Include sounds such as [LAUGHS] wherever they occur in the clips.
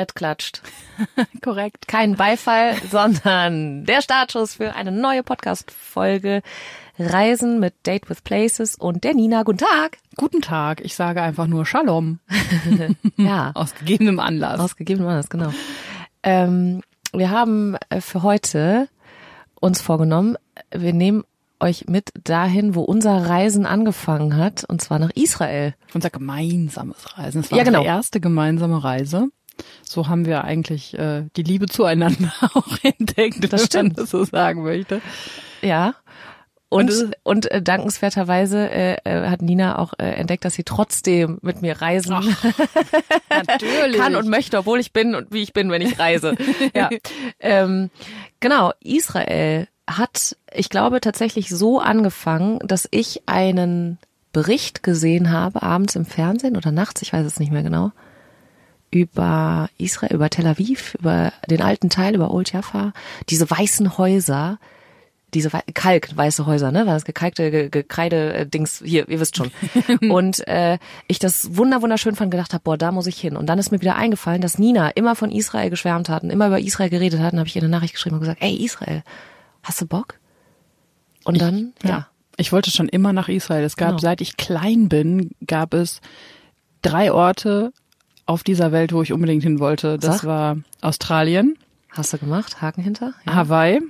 Es klatscht. [LAUGHS] Korrekt. Kein Beifall, [LAUGHS] sondern der Startschuss für eine neue Podcast-Folge Reisen mit Date with Places und der Nina. Guten Tag. Guten Tag. Ich sage einfach nur Shalom. [LAUGHS] Ja, Aus gegebenem Anlass. aus gegebenem Anlass, genau. Ähm, wir haben äh, für heute uns vorgenommen, wir nehmen euch mit dahin, wo unser Reisen angefangen hat, und zwar nach Israel. Unser gemeinsames Reisen. Es war Ja, genau. unsere erste gemeinsame Reise. So haben wir eigentlich äh, die Liebe zueinander [LAUGHS] auch entdeckt, Das wenn stimmt. man das so sagen möchte. Ja. Und, Und und, äh, dankenswerterweise äh, äh, hat Nina auch äh, entdeckt, dass sie trotzdem mit mir reisen [LAUGHS] Natürlich. kann und möchte, obwohl ich bin und wie ich bin, wenn ich reise. ja. [LAUGHS] ähm, genau, Israel hat, ich glaube, tatsächlich so angefangen, dass ich einen Bericht gesehen habe, abends im Fernsehen oder nachts, ich weiß es nicht mehr genau, über Israel, über Tel Aviv, über den alten Teil, über Old Jaffa, diese weißen Häuser, diese wei- Kalk, weiße Häuser, ne, war das gekalkte Ge- Gekreide äh, Dings hier, ihr wisst schon. [LAUGHS] und äh, ich das wunder wunderschön fand, gedacht habe, boah, da muss ich hin. Und dann ist mir wieder eingefallen, dass Nina immer von Israel geschwärmt hat und immer über Israel geredet hat. Und habe ich ihr eine Nachricht geschrieben und gesagt, ey Israel, hast du Bock? Und dann, ja, Ich wollte schon immer nach Israel. Es gab, Genau. seit ich klein bin, gab es drei Orte auf dieser Welt, wo ich unbedingt hin wollte. Das Sag. war Australien, hast du gemacht? Haken hinter? Ja. Hawaii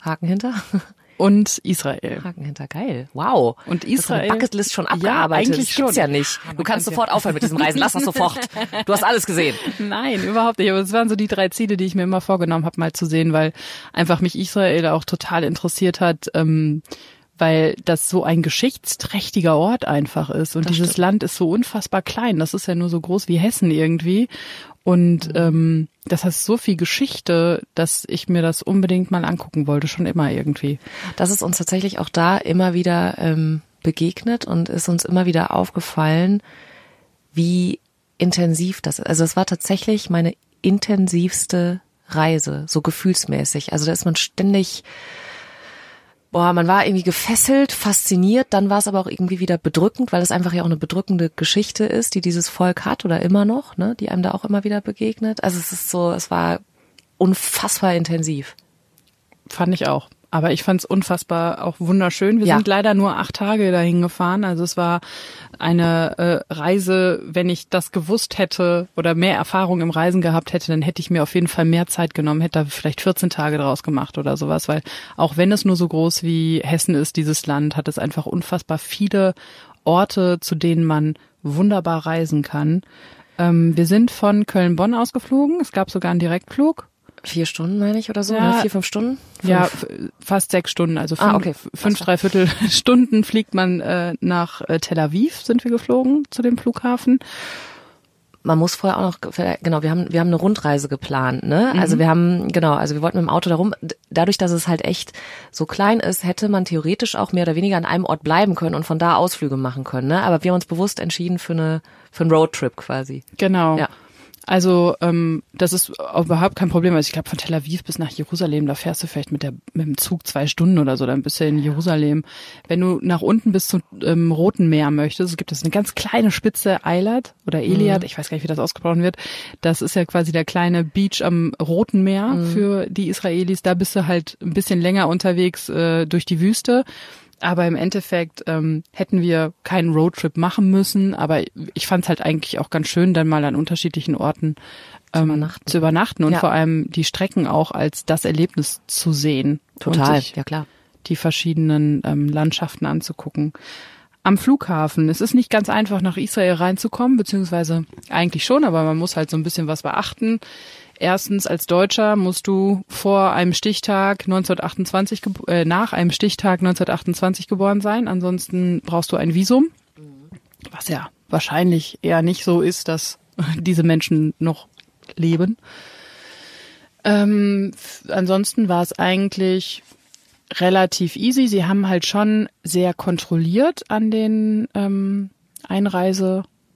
Haken hinter? [LAUGHS] und Israel. Haken hinter, geil. Wow. Und Das ist eine Israel- Bucketlist schon Ja, abgearbeitet. eigentlich das gibt's schon. ja nicht. Ja, Du kannst kann's ja- sofort aufhören mit diesem Reisen. Lass das sofort. Du hast alles gesehen. [LAUGHS] Nein, überhaupt nicht. Aber es waren so die drei Ziele, die ich mir immer vorgenommen habe, mal zu sehen, weil einfach mich Israel auch total interessiert hat, ähm, weil das so ein geschichtsträchtiger Ort einfach ist. Und Das dieses stimmt. Land ist so unfassbar klein. Das ist ja nur so groß wie Hessen irgendwie. Und ähm, das hat so viel Geschichte, dass ich mir das unbedingt mal angucken wollte, schon immer irgendwie. Das ist uns tatsächlich auch da immer wieder ähm, begegnet und ist uns immer wieder aufgefallen, wie intensiv das ist. Also es war tatsächlich meine intensivste Reise, so gefühlsmäßig. Also da ist man ständig, boah, man war irgendwie gefesselt, fasziniert, dann war es aber auch irgendwie wieder bedrückend, weil es einfach ja auch eine bedrückende Geschichte ist, die dieses Volk hat oder immer noch, ne, die einem da auch immer wieder begegnet. Also es ist so, es war unfassbar intensiv. Fand ich auch. Aber ich fand es unfassbar auch wunderschön. Wir Ja. sind leider nur acht Tage dahin gefahren. Also es war eine äh, Reise, wenn ich das gewusst hätte oder mehr Erfahrung im Reisen gehabt hätte, dann hätte ich mir auf jeden Fall mehr Zeit genommen, hätte da vielleicht 14 Tage draus gemacht oder sowas. Weil auch wenn es nur so groß wie Hessen ist, dieses Land, hat es einfach unfassbar viele Orte, zu denen man wunderbar reisen kann. Ähm, wir sind von Köln-Bonn ausgeflogen. Es gab sogar einen Direktflug. Vier Stunden, meine ich, oder so, Ja. oder vier, fünf Stunden? Ja, Fünf. f- fast sechs Stunden, also fünf, Ah, okay. fünf dreiviertel [LAUGHS] Stunden fliegt man äh, nach äh, Tel Aviv, sind wir geflogen zu dem Flughafen. man muss vorher auch noch genau wir haben wir haben eine Rundreise geplant ne also wir haben genau also wir wollten mit dem Auto darum dadurch dass es halt echt so klein ist hätte man theoretisch auch mehr oder weniger an einem Ort bleiben können und von da Ausflüge machen können ne aber wir haben uns bewusst entschieden für eine für einen Roadtrip quasi Genau. Ja. Also ähm, das ist überhaupt kein Problem. Also ich glaube von Tel Aviv bis nach Jerusalem, da fährst du vielleicht mit der mit dem Zug zwei Stunden oder so, dann bist du in Jerusalem. Wenn du nach unten bis zum ähm, Roten Meer möchtest, es gibt es eine ganz kleine Spitze Eilat oder Eliad, ich weiß gar nicht, wie das ausgesprochen wird. Das ist ja quasi der kleine Beach am Roten Meer für die Israelis. Da bist du halt ein bisschen länger unterwegs äh, durch die Wüste. Aber im Endeffekt ähm, hätten wir keinen Roadtrip machen müssen. Aber ich fand es halt eigentlich auch ganz schön, dann mal an unterschiedlichen Orten ähm, übernachten. zu übernachten und Ja. vor allem die Strecken auch als das Erlebnis zu sehen. Und total sich ja klar die verschiedenen ähm, Landschaften anzugucken. Am Flughafen. Es ist nicht ganz einfach, nach Israel reinzukommen, beziehungsweise eigentlich schon, aber man muss halt so ein bisschen was beachten. Erstens, als Deutscher musst du vor einem Stichtag 1928, gebo- äh, nach einem Stichtag 1928 geboren sein. Ansonsten brauchst du ein Visum. Was ja wahrscheinlich eher nicht so ist, dass [LAUGHS] diese Menschen noch leben. Ähm, ansonsten war es eigentlich relativ easy. Sie haben halt schon sehr kontrolliert an den ähm,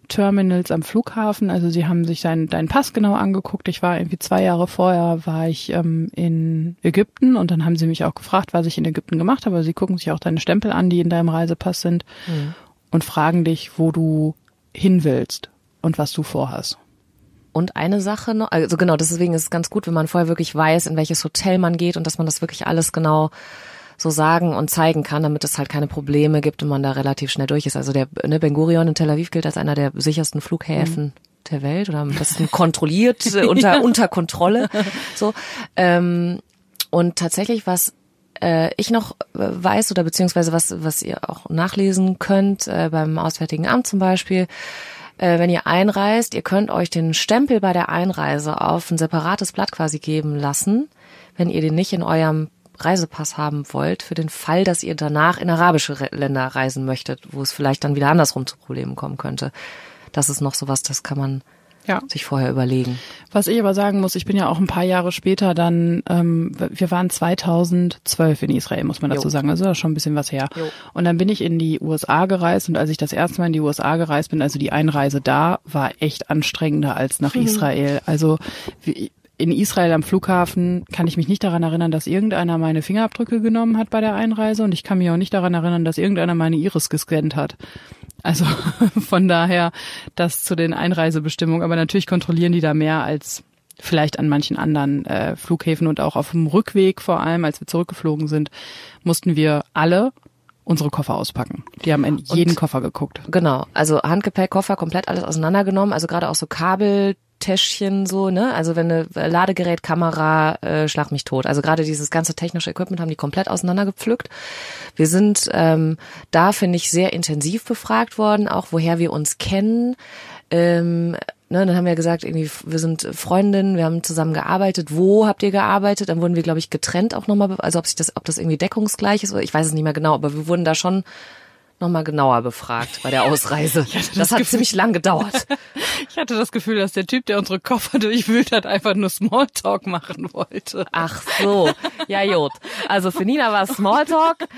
Einreiseterminals am Flughafen. Also sie haben sich deinen deinen Pass genau angeguckt. Ich war irgendwie zwei Jahre vorher war ich ähm, in Ägypten und dann haben sie mich auch gefragt, was ich in Ägypten gemacht habe. Sie gucken sich auch deine Stempel an, die in deinem Reisepass sind und fragen dich, wo du hin willst und was du vorhast. und eine Sache noch, also genau, deswegen ist es ganz gut, wenn man vorher wirklich weiß, in welches Hotel man geht und dass man das wirklich alles genau so sagen und zeigen kann, damit es halt keine Probleme gibt und man da relativ schnell durch ist. Also der ne, Ben Gurion in Tel Aviv gilt als einer der sichersten Flughäfen mhm. der Welt oder am besten kontrolliert, äh, [LAUGHS] unter, unter Kontrolle. [LAUGHS] So. Ähm, und tatsächlich, was äh, ich noch äh, weiß oder beziehungsweise was, was ihr auch nachlesen könnt, äh, beim Auswärtigen Amt zum Beispiel, äh, wenn ihr einreist, ihr könnt euch den Stempel bei der Einreise auf ein separates Blatt quasi geben lassen, wenn ihr den nicht in eurem Reisepass haben wollt, für den Fall, dass ihr danach in arabische Länder reisen möchtet, wo es vielleicht dann wieder andersrum zu Problemen kommen könnte. Das ist noch sowas, das kann man ja. sich vorher überlegen. Was ich aber sagen muss, ich bin ja auch ein paar Jahre später dann, ähm, wir waren 2012 in Israel, muss man dazu jo. sagen, also das ist schon ein bisschen was her. Jo. Und dann bin ich in die USA gereist und als ich das erste Mal in die USA gereist bin, also die Einreise da, war echt anstrengender als nach mhm. Israel. Also wie, in Israel am Flughafen kann ich mich nicht daran erinnern, dass irgendeiner meine Fingerabdrücke genommen hat bei der Einreise und ich kann mich auch nicht daran erinnern, dass irgendeiner meine Iris gescannt hat. Also [LAUGHS] von daher das zu den Einreisebestimmungen. Aber natürlich kontrollieren die da mehr als vielleicht an manchen anderen äh, Flughäfen und auch auf dem Rückweg vor allem, als wir zurückgeflogen sind, mussten wir alle unsere Koffer auspacken. Die haben in jeden und, Koffer geguckt. Genau, also Handgepäck, Koffer, komplett alles auseinandergenommen. Also gerade auch so Kabel, Täschchen so, ne? Also wenn eine Ladegerät, Kamera, äh, schlag mich tot. Also gerade dieses ganze technische Equipment haben die komplett auseinandergepflückt. Wir sind ähm, da, finde ich, sehr intensiv befragt worden, auch woher wir uns kennen. Ähm, ne, dann haben wir gesagt, irgendwie, wir sind Freundinnen, wir haben zusammen gearbeitet. Wo habt ihr gearbeitet? Dann wurden wir, glaube ich, getrennt auch nochmal, also ob sich das, ob das irgendwie deckungsgleich ist, oder ich weiß es nicht mehr genau, aber wir wurden da schon nochmal genauer befragt bei der Ausreise. [LAUGHS] das, das hat Gefühl, ziemlich lang gedauert. [LAUGHS] ich hatte das Gefühl, dass der Typ, der unsere Koffer durchwühlt hat, einfach nur Smalltalk machen wollte. Ach so, ja Jod. Also für Nina war Smalltalk.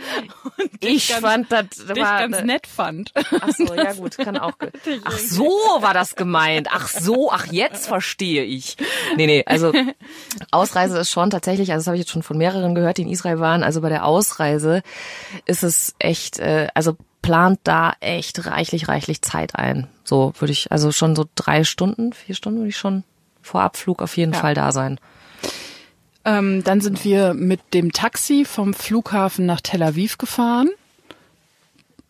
ich ganz, fand das war ganz nett fand. Ach so, ja gut, kann auch. [LAUGHS] Ach so war das gemeint. Ach so, ach jetzt verstehe ich. Nee, nee, also Ausreise ist schon tatsächlich, also das habe ich jetzt schon von mehreren gehört, die in Israel waren, also bei der Ausreise ist es echt, äh, also plant da echt reichlich, reichlich Zeit ein. So würde ich, also schon so drei Stunden, vier Stunden würde ich schon vor Abflug auf jeden ja. Fall da sein. Ähm, dann sind wir mit dem Taxi vom Flughafen nach Tel Aviv gefahren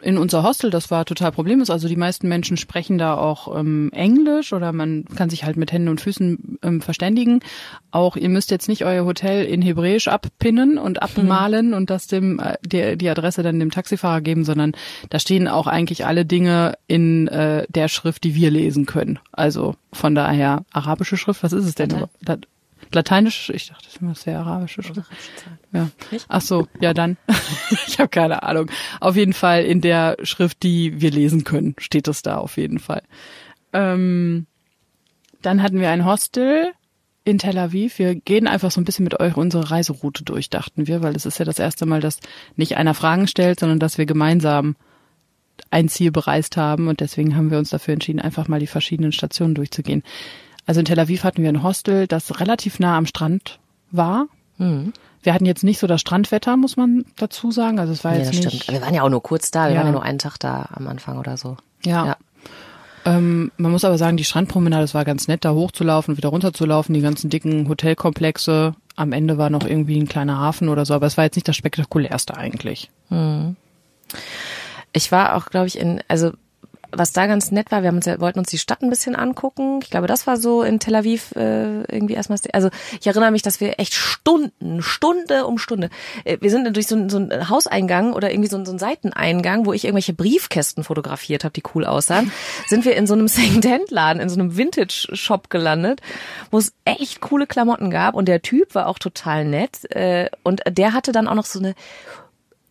in unser Hostel, das war total problemlos. Also die meisten Menschen sprechen da auch ähm, Englisch oder man kann sich halt mit Händen und Füßen ähm, verständigen. Auch ihr müsst jetzt nicht euer Hotel in Hebräisch abpinnen und abmalen mhm. und das dem äh, die, die Adresse dann dem Taxifahrer geben, sondern da stehen auch eigentlich alle Dinge in äh, der Schrift, die wir lesen können. Also von daher arabische Schrift, was ist es denn? Latein. Lateinisch, ich dachte, das wäre arabische Schrift. Ja. Ach so, ja dann. [LAUGHS] ich habe keine Ahnung. Auf jeden Fall in der Schrift, die wir lesen können, steht es da auf jeden Fall. Ähm, dann hatten wir ein Hostel in Tel Aviv. Wir gehen einfach so ein bisschen mit euch unsere Reiseroute durch, dachten wir, weil es ist ja das erste Mal, dass nicht einer Fragen stellt, sondern dass wir gemeinsam ein Ziel bereist haben und deswegen haben wir uns dafür entschieden, einfach mal die verschiedenen Stationen durchzugehen. Also in Tel Aviv hatten wir ein Hostel, das relativ nah am Strand war. Mhm. Wir hatten jetzt nicht so das Strandwetter, muss man dazu sagen. Also es war nee, jetzt nicht. Stimmt. Wir waren ja auch nur kurz da. Wir ja. waren ja nur einen Tag da am Anfang oder so. Ja. ja. Ähm, man muss aber sagen, die Strandpromenade, das war ganz nett, da hochzulaufen, wieder runterzulaufen, die ganzen dicken Hotelkomplexe. Am Ende war noch irgendwie ein kleiner Hafen oder so, aber es war jetzt nicht das spektakulärste eigentlich. Mhm. Ich war auch, glaube ich, in, also was da ganz nett war, wir uns wollten uns die Stadt ein bisschen angucken. Ich glaube, das war so in Tel Aviv äh, irgendwie erstmal. Also ich erinnere mich, dass wir echt Stunden, Stunde um Stunde. Äh, wir sind durch so, so einen Hauseingang oder irgendwie so, so einen Seiteneingang, wo ich irgendwelche Briefkästen fotografiert habe, die cool aussahen, sind wir in so einem [LAUGHS] Second-Hand-Laden, in so einem Vintage-Shop gelandet, wo es echt coole Klamotten gab und der Typ war auch total nett äh, und der hatte dann auch noch so eine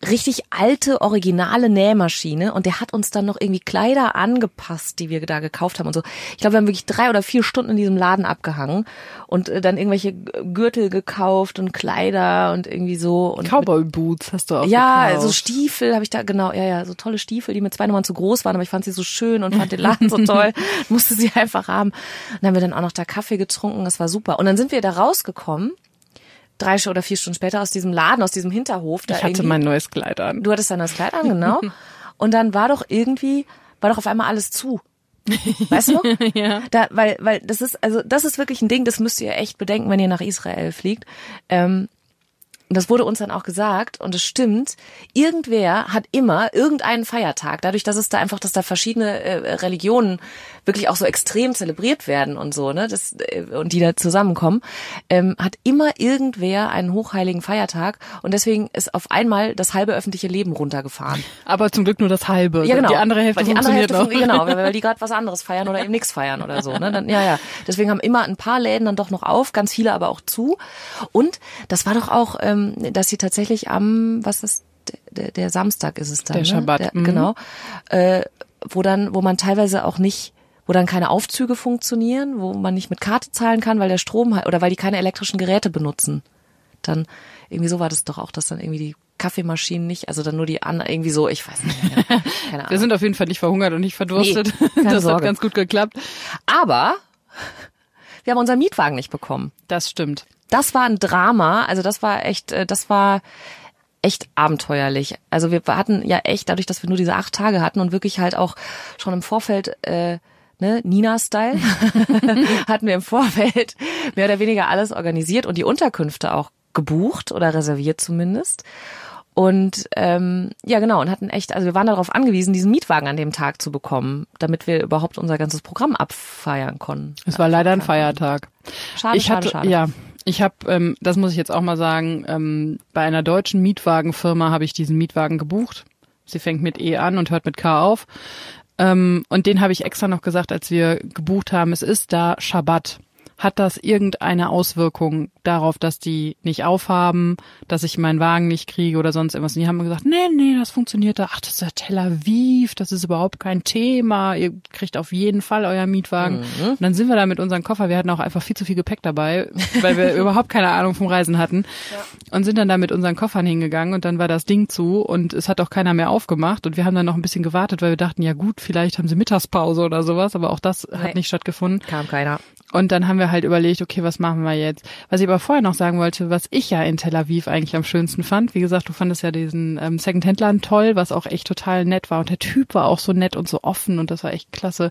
richtig alte, originale Nähmaschine und der hat uns dann noch irgendwie Kleider angepasst, die wir da gekauft haben und so. Ich glaube, wir haben wirklich drei oder vier Stunden in diesem Laden abgehangen und äh, dann irgendwelche Gürtel gekauft und Kleider und irgendwie so. Und Cowboy Boots hast du auch Ja, gekauft. so Stiefel habe ich da, genau, ja, ja, so tolle Stiefel, die mir zwei Nummern zu groß waren, aber ich fand sie so schön und fand den Laden so [LAUGHS] toll, musste sie einfach haben. Und dann haben wir dann auch noch da Kaffee getrunken, das war super. Und dann sind wir da rausgekommen drei oder vier Stunden später aus diesem Laden, aus diesem Hinterhof. Da ich hatte mein neues Kleid an. Du hattest dein neues Kleid an, genau. [LAUGHS] Und dann war doch irgendwie, war doch auf einmal alles zu. Weißt du? [LAUGHS] Ja. Da, weil, weil das ist, also das ist wirklich ein Ding, das müsst ihr echt bedenken, wenn ihr nach Israel fliegt. Ähm, und das wurde uns dann auch gesagt und es stimmt, irgendwer hat immer irgendeinen Feiertag, dadurch, dass es da einfach, dass da verschiedene äh, Religionen wirklich auch so extrem zelebriert werden und so, ne, das, äh, und die da zusammenkommen, ähm, hat immer irgendwer einen hochheiligen Feiertag und deswegen ist auf einmal das halbe öffentliche Leben runtergefahren. Aber zum Glück nur das halbe. Ja, genau. Die andere Hälfte weil die andere Hälfte noch. Genau, [LAUGHS] weil, weil die gerade was anderes feiern oder eben nichts feiern oder so. Ne? Dann, ja, ja. Deswegen haben immer ein paar Läden dann doch noch auf, ganz viele aber auch zu. Und das war doch auch, ähm, dass sie tatsächlich am, was ist der, der Samstag ist es dann, Der ne? Schabbat, Der, mhm. Genau. Äh, wo dann, wo man teilweise auch nicht wo dann keine Aufzüge funktionieren, wo man nicht mit Karte zahlen kann, weil der Strom halt, oder weil die keine elektrischen Geräte benutzen. Dann irgendwie so war das doch auch, dass dann irgendwie die Kaffeemaschinen nicht, also dann nur die an, irgendwie so, ich weiß nicht mehr. [LAUGHS] Keine Ahnung. Wir sind auf jeden Fall nicht verhungert und nicht verdurstet. Nee, [LAUGHS] das hat Sorge. ganz gut geklappt. Aber wir haben unseren Mietwagen nicht bekommen. Das stimmt. Das war ein Drama. Also das war echt, äh, das war echt abenteuerlich. Also wir hatten ja echt, dadurch, dass wir nur diese acht Tage hatten und wirklich halt auch schon im Vorfeld, äh, ne, Nina-Style, [LAUGHS] hatten wir im Vorfeld mehr oder weniger alles organisiert und die Unterkünfte auch gebucht oder reserviert zumindest. Und ähm, ja, genau, und hatten echt, also wir waren darauf angewiesen, diesen Mietwagen an dem Tag zu bekommen, damit wir überhaupt unser ganzes Programm abfeiern konnten. Es war leider ein Feiertag. Schade, ich schade, hatte, schade. ja, ich habe, ähm, das muss ich jetzt auch mal sagen, ähm, bei einer deutschen Mietwagenfirma habe ich diesen Mietwagen gebucht. Sie fängt mit E an und hört mit K auf. Ähm, und den habe ich extra noch gesagt, als wir gebucht haben, es ist da Schabbat. Hat das irgendeine Auswirkung darauf, dass die nicht aufhaben, dass ich meinen Wagen nicht kriege oder sonst irgendwas? Und die haben gesagt, nee, nee, das funktioniert da. Ach, das ist ja Tel Aviv, das ist überhaupt kein Thema. Ihr kriegt auf jeden Fall euer Mietwagen. Und dann sind wir da mit unseren Koffer. Wir hatten auch einfach viel zu viel Gepäck dabei, weil wir [LAUGHS] überhaupt keine Ahnung vom Reisen hatten. Und sind dann da mit unseren Koffern hingegangen und dann war das Ding zu und es hat auch keiner mehr aufgemacht. Und wir haben dann noch ein bisschen gewartet, weil wir dachten, ja gut, vielleicht haben sie Mittagspause oder sowas, aber auch das Nee. hat nicht stattgefunden. Kam keiner. Und dann haben wir halt überlegt, okay, was machen wir jetzt? Was ich aber vorher noch sagen wollte, was ich ja in Tel Aviv eigentlich am schönsten fand, wie gesagt, du fandest ja diesen ähm, Second-Hand-Laden toll, was auch echt total nett war. Und der Typ war auch so nett und so offen und das war echt klasse.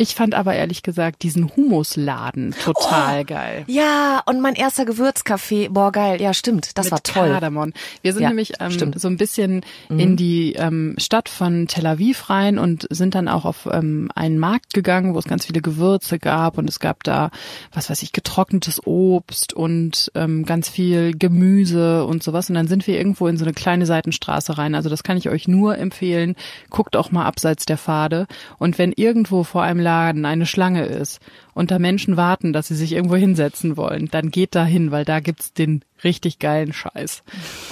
Ich fand aber ehrlich gesagt diesen Humusladen total geil. Ja, und mein erster Gewürzkaffee, boah geil, ja stimmt, das Mit war toll. Kardamom. Wir sind Ja, nämlich ähm, stimmt. Mhm. so ein bisschen in die ähm, Stadt von Tel Aviv rein und sind dann auch auf ähm, einen Markt gegangen, wo es ganz viele Gewürze gab und es gab da, was weiß ich, getrocknetes Obst und ähm, ganz viel Gemüse und sowas. Und dann sind wir irgendwo in so eine kleine Seitenstraße rein. Also das kann ich euch nur empfehlen. Guckt auch mal abseits der Pfade. Und wenn irgendwo vor einem Laden eine Schlange ist und da Menschen warten, dass sie sich irgendwo hinsetzen wollen, dann geht da hin, weil da gibt's den richtig geilen Scheiß.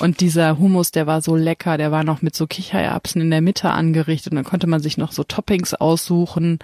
Und dieser Hummus, der war so lecker, der war noch mit so Kichererbsen in der Mitte angerichtet und dann konnte man sich noch so Toppings aussuchen.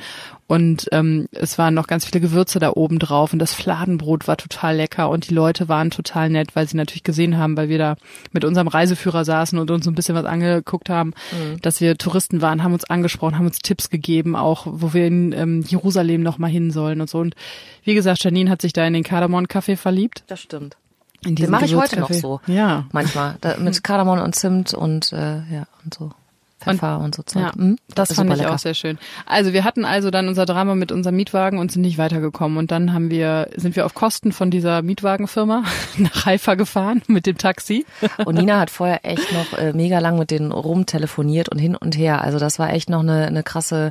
Und ähm, es waren noch ganz viele Gewürze da oben drauf und das Fladenbrot war total lecker und die Leute waren total nett, weil sie natürlich gesehen haben, weil wir da mit unserem Reiseführer saßen und uns ein bisschen was angeguckt haben, dass wir Touristen waren, haben uns angesprochen, haben uns Tipps gegeben, auch wo wir in ähm, Jerusalem noch mal hin sollen und so. Und wie gesagt, Janine hat sich da in den Kardamom-Kaffee verliebt. Das stimmt. In Den mache ich heute noch so. Ja. Manchmal. Da, [LAUGHS] mit Kardamom und Zimt und äh, ja, und so. Pfeffer und, so Zeug. Ja, Mhm. das Ist fand ich lecker. auch sehr schön. Also wir hatten also dann unser Drama mit unserem Mietwagen und sind nicht weitergekommen. Und dann haben wir, sind wir auf Kosten von dieser Mietwagenfirma [LAUGHS] nach Haifa gefahren mit dem Taxi. [LAUGHS] Und Nina hat vorher echt noch äh, mega lang mit denen rumtelefoniert und hin und her. Also das war echt noch eine, eine krasse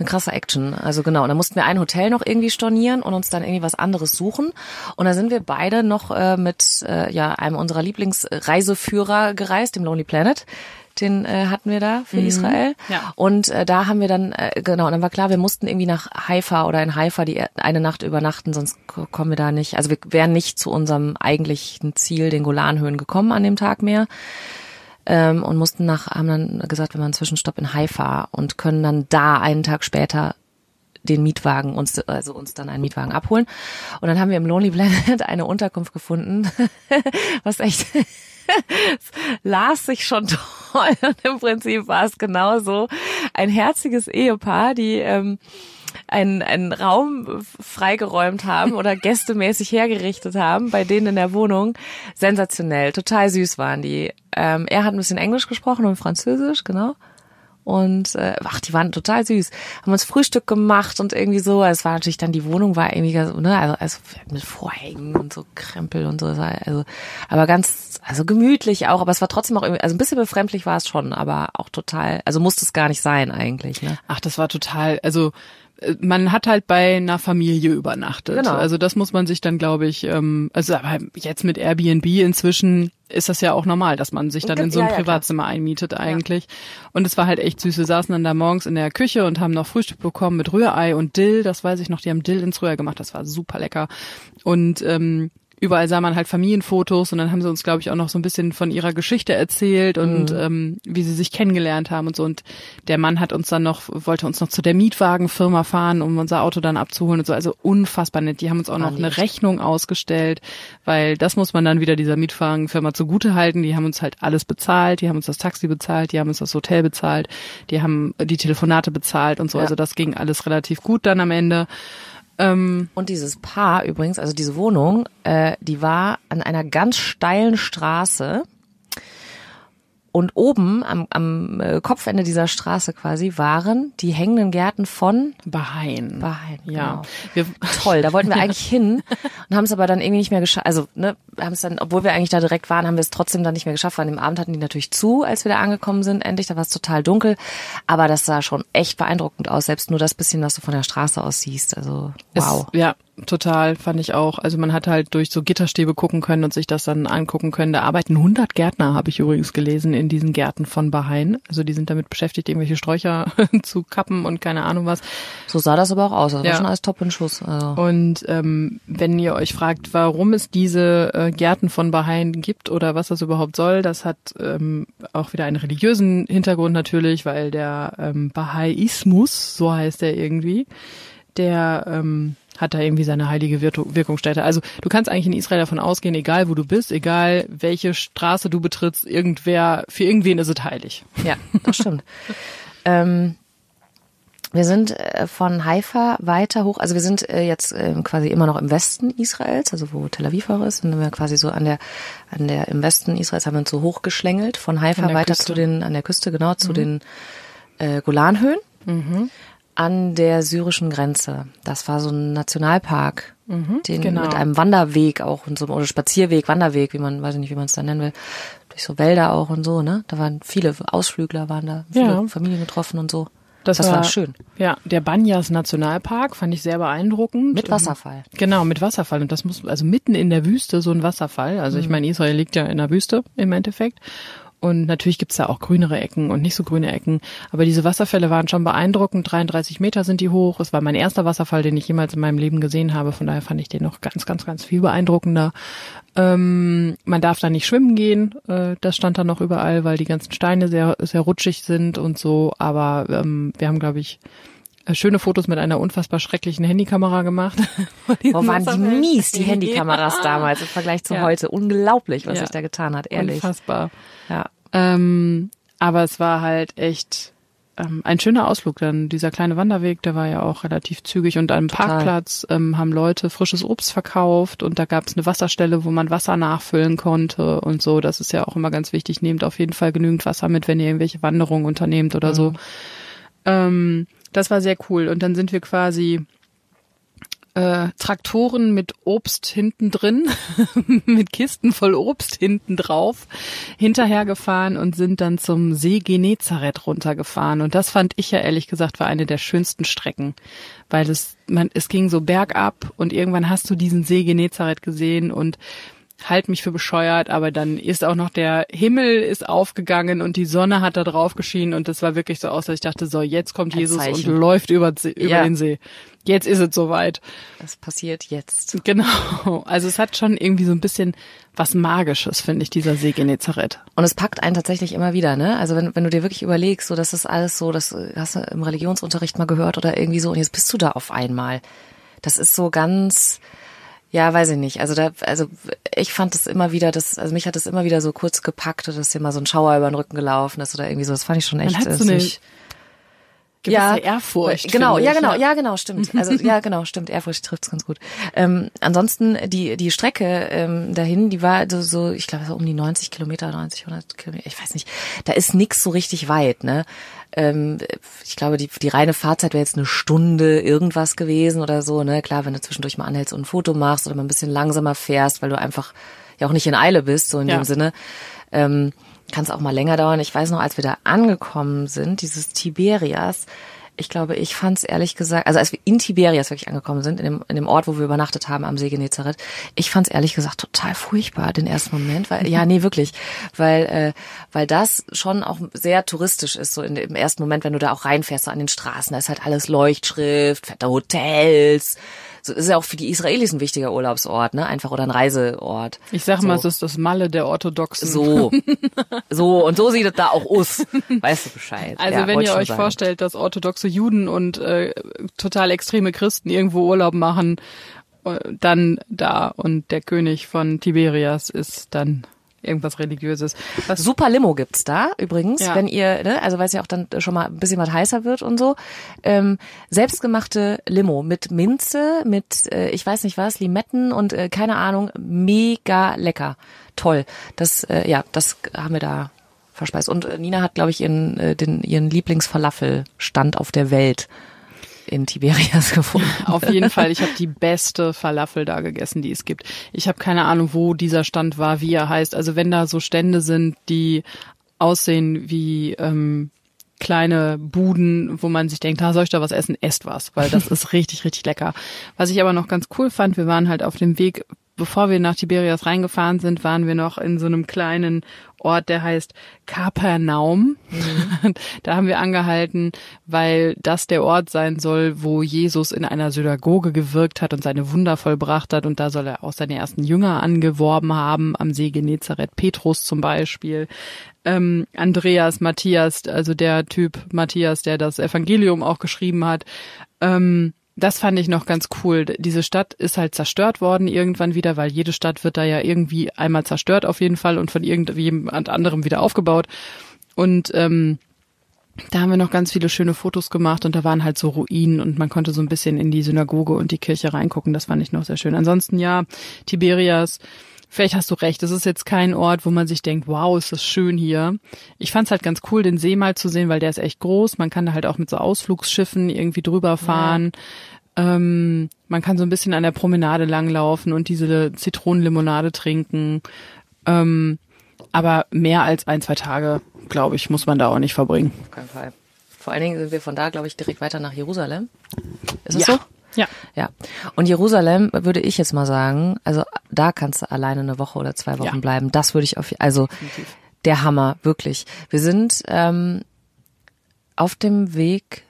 eine krasse Action. Also genau, und da mussten wir ein Hotel noch irgendwie stornieren und uns dann irgendwie was anderes suchen. Und da sind wir beide noch äh, mit äh, ja einem unserer Lieblingsreiseführer gereist, dem Lonely Planet. Den äh, hatten wir da für Israel. Ja. Und äh, da haben wir dann, äh, genau, und dann war klar, wir mussten irgendwie nach Haifa oder in Haifa die eine Nacht übernachten, sonst kommen wir da nicht. Also wir wären nicht zu unserem eigentlichen Ziel, den Golanhöhen, gekommen an dem Tag mehr. Ähm, und mussten nach, haben dann gesagt, wir machen einen Zwischenstopp in Haifa und können dann da einen Tag später den Mietwagen uns also uns dann einen Mietwagen abholen. Und dann haben wir im Lonely Planet [LAUGHS] eine Unterkunft gefunden [LAUGHS] was echt [LAUGHS] las sich schon toll. Und im Prinzip war es genauso ein herziges Ehepaar die ähm, einen, einen Raum freigeräumt haben oder gästemäßig hergerichtet haben, bei denen in der Wohnung. Sensationell, total süß waren die. Ähm, er hat ein bisschen Englisch gesprochen und Französisch, genau. und äh, ach, die waren total süß. Haben uns Frühstück gemacht und irgendwie so. Es war natürlich dann die Wohnung war irgendwie ganz, ne, also, also mit Vorhängen und so Krempel und so. Also, aber ganz, also gemütlich auch. Aber es war trotzdem auch irgendwie, also ein bisschen befremdlich war es schon, aber auch total, also musste es gar nicht sein eigentlich. Ne? Ach, das war total, also man hat halt bei einer Familie übernachtet. Genau. Also das muss man sich dann, glaube ich, ähm, also aber jetzt mit Airbnb inzwischen ist das ja auch normal, dass man sich dann in so ein ja, Privatzimmer ja, einmietet eigentlich. Ja. Und es war halt echt süß. Wir saßen dann da morgens in der Küche und haben noch Frühstück bekommen mit Rührei und Dill. Das weiß ich noch. Die haben Dill ins Rührei gemacht. Das war super lecker. Und ähm, überall sah man halt Familienfotos und dann haben sie uns, glaube ich, auch noch so ein bisschen von ihrer Geschichte erzählt und mhm. ähm, wie sie sich kennengelernt haben und so. Und der Mann hat uns dann noch, wollte uns noch zu der Mietwagenfirma fahren, um unser Auto dann abzuholen und so. Also unfassbar nett. Die haben uns auch noch eine Rechnung ausgestellt, weil das muss man dann wieder dieser Mietwagenfirma zugute halten. Die haben uns halt alles bezahlt, die haben uns das Taxi bezahlt, die haben uns das Hotel bezahlt, die haben die Telefonate bezahlt und so. Ja. Also das ging alles relativ gut dann am Ende. Ähm, und dieses Paar übrigens, also diese Wohnung, äh, die war an einer ganz steilen Straße und oben am, am äh, Kopfende dieser Straße quasi waren die hängenden Gärten von Bahain. Bahain, ja. Genau. Wir, Toll, da wollten wir [LAUGHS] eigentlich hin und haben es aber dann irgendwie nicht mehr geschafft. Also, ne, haben es dann, obwohl wir eigentlich da direkt waren, haben wir es trotzdem dann nicht mehr geschafft. Weil an dem Abend hatten die natürlich zu, als wir da angekommen sind. Endlich, da war es total dunkel. Aber das sah schon echt beeindruckend aus, selbst nur das bisschen, was du von der Straße aus siehst. Also, wow. Es, ja, total, fand ich auch. Also man hat halt durch so Gitterstäbe gucken können und sich das dann angucken können. Da arbeiten 100 Gärtner, habe ich übrigens gelesen, in diesen Gärten von Bahrain. Also die sind damit beschäftigt, irgendwelche Sträucher [LAUGHS] zu kappen und keine Ahnung was. So sah das aber auch aus. Das ja. war schon alles top in Schuss. Also. Und ähm, wenn ihr euch fragt, warum es diese äh, Gärten von Bahrain gibt oder was das überhaupt soll, das hat ähm, auch wieder einen religiösen Hintergrund natürlich, weil der ähm, Baha'ismus, so heißt er irgendwie, der ähm, hat da irgendwie seine heilige Wirkungsstätte. Also du kannst eigentlich in Israel davon ausgehen, egal wo du bist, egal welche Straße du betrittst, irgendwer, für irgendwen ist es heilig. Ja, das stimmt. ähm, wir sind äh, von Haifa weiter hoch, also wir sind äh, jetzt ähm, quasi immer noch im Westen Israels, also wo Tel Aviv auch ist, und wir quasi so an der, an der, im Westen Israels haben wir uns so hochgeschlängelt, von Haifa weiter Küste. zu den, an der Küste, genau, zu mhm. den äh, Golanhöhen. Mhm an der syrischen Grenze. Das war so ein Nationalpark, mhm, den genau. mit einem Wanderweg auch und so oder Spazierweg, Wanderweg, wie man weiß ich nicht, wie man es da nennen will, durch so Wälder auch und so, ne? Da waren viele Ausflügler waren da, viele ja. Familien getroffen und so. Das, das war, war, schön. Ja, der Banyas Nationalpark fand ich sehr beeindruckend. Mit Wasserfall. Genau, mit Wasserfall. Und das muss, also mitten in der Wüste so ein Wasserfall. Also mhm. ich meine, Israel liegt ja in der Wüste im Endeffekt. Und natürlich gibt's da auch grünere Ecken und nicht so grüne Ecken. Aber diese Wasserfälle waren schon beeindruckend. 33 Meter sind die hoch. Es war mein erster Wasserfall, den ich jemals in meinem Leben gesehen habe. Von daher fand ich den noch ganz, ganz, ganz viel beeindruckender. Ähm, man darf da nicht schwimmen gehen. Äh, das stand da noch überall, weil die ganzen Steine sehr, sehr rutschig sind und so. Aber ähm, wir haben, glaube ich, schöne Fotos mit einer unfassbar schrecklichen Handykamera gemacht. [LAUGHS] Wo waren die mies, die [LAUGHS] Handykameras ja. damals im Vergleich zu ja. heute. Unglaublich, was ja. sich da getan hat, ehrlich. Unfassbar. Ja. Ähm, aber es war halt echt ähm, ein schöner Ausflug dann. Dieser kleine Wanderweg, der war ja auch relativ zügig und am Total. Parkplatz ähm, haben Leute frisches Obst verkauft und da gab es eine Wasserstelle, wo man Wasser nachfüllen konnte und so. Das ist ja auch immer ganz wichtig. Nehmt auf jeden Fall genügend Wasser mit, wenn ihr irgendwelche Wanderungen unternehmt oder mhm. so. Ähm, das war sehr cool. Und dann sind wir quasi äh, Traktoren mit Obst hinten drin, [LAUGHS] mit Kisten voll Obst hinten drauf, hinterhergefahren und sind dann zum See Genezareth runtergefahren. Und das fand ich ja ehrlich gesagt war eine der schönsten Strecken, weil es, man, es ging so bergab und irgendwann hast du diesen See Genezareth gesehen und halt mich für bescheuert, aber dann ist auch noch der Himmel ist aufgegangen und die Sonne hat da drauf geschienen und das war wirklich so aus, dass ich dachte, so jetzt kommt Ein Jesus Zeichen. und läuft über, über ja. den See. Jetzt ist es soweit. Das passiert jetzt. Genau. Also es hat schon irgendwie so ein bisschen was Magisches, finde ich, dieser See Genezareth. Und es packt einen tatsächlich immer wieder, ne? Also wenn, wenn du dir wirklich überlegst, so das ist alles so, das hast du im Religionsunterricht mal gehört oder irgendwie so und jetzt bist du da auf einmal. Das ist so ganz, ja, weiß ich nicht. Also da, also ich fand es immer wieder, das, also mich hat es immer wieder so kurz gepackt, dass dir mal so ein Schauer über den Rücken gelaufen ist oder irgendwie so. Das fand ich schon echt. Hat so eine, gewisse ja, Ehrfurcht. Genau, finde ja, genau, ja, genau, stimmt. [LAUGHS] Also ja, genau, stimmt. Ehrfurcht trifft's ganz gut. Ähm, ansonsten die die Strecke ähm, dahin, die war so, so ich glaube um die 90 Kilometer, 90, 100 Kilometer, ich weiß nicht. Da ist nix so richtig weit, ne? Ähm, ich glaube, die, die reine Fahrzeit wäre jetzt eine Stunde irgendwas gewesen oder so, ne? Klar, wenn du zwischendurch mal anhältst und ein Foto machst oder mal ein bisschen langsamer fährst, weil du einfach ja auch nicht in Eile bist, so in Ja. dem Sinne. Ähm, kann es auch mal länger dauern. Ich weiß noch, als wir da angekommen sind, dieses Tiberias, ich glaube, ich fand es ehrlich gesagt, also als wir in Tiberias wirklich angekommen sind, in dem, in dem Ort, wo wir übernachtet haben am See Genezareth, ich fand es ehrlich gesagt total furchtbar, den ersten Moment, weil, ja, nee, wirklich, weil, äh, weil das schon auch sehr touristisch ist, so in, im ersten Moment, wenn du da auch reinfährst, so an den Straßen, da ist halt alles Leuchtschrift, fette Hotels, so ist ja auch für die Israelis ein wichtiger Urlaubsort, ne, einfach oder ein Reiseort. Ich sag mal, So. es ist das Malle der Orthodoxen. So. [LAUGHS] So, und so sieht es da auch aus. Weißt du Bescheid. Also Ja, wenn ihr euch sagen. vorstellt, dass orthodoxe Juden und äh, total extreme Christen irgendwo Urlaub machen, äh, dann da und der König von Tiberias ist dann irgendwas Religiöses. Was Super Limo gibt's da übrigens, Ja. wenn ihr, ne, also weil es ja auch dann schon mal ein bisschen was heißer wird und so. Ähm, selbstgemachte Limo mit Minze, mit äh, ich weiß nicht was, Limetten und äh, keine Ahnung, mega lecker, toll. Das, äh, ja, das haben wir da verspeist. Und äh, Nina hat, glaube ich, ihren, äh, den, ihren Lieblingsfalafelstand auf der Welt in Tiberias [LAUGHS] gefunden. Auf jeden Fall, ich habe die beste Falafel da gegessen, die es gibt. Ich habe keine Ahnung, wo dieser Stand war, wie er heißt. Also wenn da so Stände sind, die aussehen wie ähm, kleine Buden, wo man sich denkt, da soll ich da was essen, esst was, weil das [LAUGHS] ist richtig, richtig lecker. Was ich aber noch ganz cool fand, wir waren halt auf dem Weg, bevor wir nach Tiberias reingefahren sind, waren wir noch in so einem kleinen Ort, der heißt Kapernaum. [LAUGHS] Da haben wir angehalten, weil das der Ort sein soll, wo Jesus in einer Synagoge gewirkt hat und seine Wunder vollbracht hat. Und da soll er auch seine ersten Jünger angeworben haben, am See Genezareth, Petrus zum Beispiel. Ähm, Andreas, Matthias, also der Typ Matthias, der das Evangelium auch geschrieben hat. Ähm, das fand ich noch ganz cool. Diese Stadt ist halt zerstört worden irgendwann wieder, weil jede Stadt wird da ja irgendwie einmal zerstört auf jeden Fall und von irgendjemand anderem wieder aufgebaut. Und ähm, da haben wir noch ganz viele schöne Fotos gemacht und da waren halt so Ruinen und man konnte so ein bisschen in die Synagoge und die Kirche reingucken. Das fand ich noch sehr schön. Ansonsten ja, Tiberias, vielleicht hast du recht, es ist jetzt kein Ort, wo man sich denkt, wow, ist das schön hier. Ich fand's halt ganz cool, den See mal zu sehen, weil der ist echt groß. Man kann da halt auch mit so Ausflugsschiffen irgendwie drüber fahren. Ähm, man kann so ein bisschen an der Promenade langlaufen und diese Zitronenlimonade trinken. Ähm, aber mehr als ein, zwei Tage, glaube ich, muss man da auch nicht verbringen. Auf keinen Fall. Vor allen Dingen sind wir von da, glaube ich, direkt weiter nach Jerusalem. Ist es Ja. so? Ja. Ja. Und Jerusalem würde ich jetzt mal sagen, also da kannst du alleine eine Woche oder zwei Wochen Ja. bleiben. Das würde ich auf, also der Hammer, wirklich. Wir sind ähm, auf dem Weg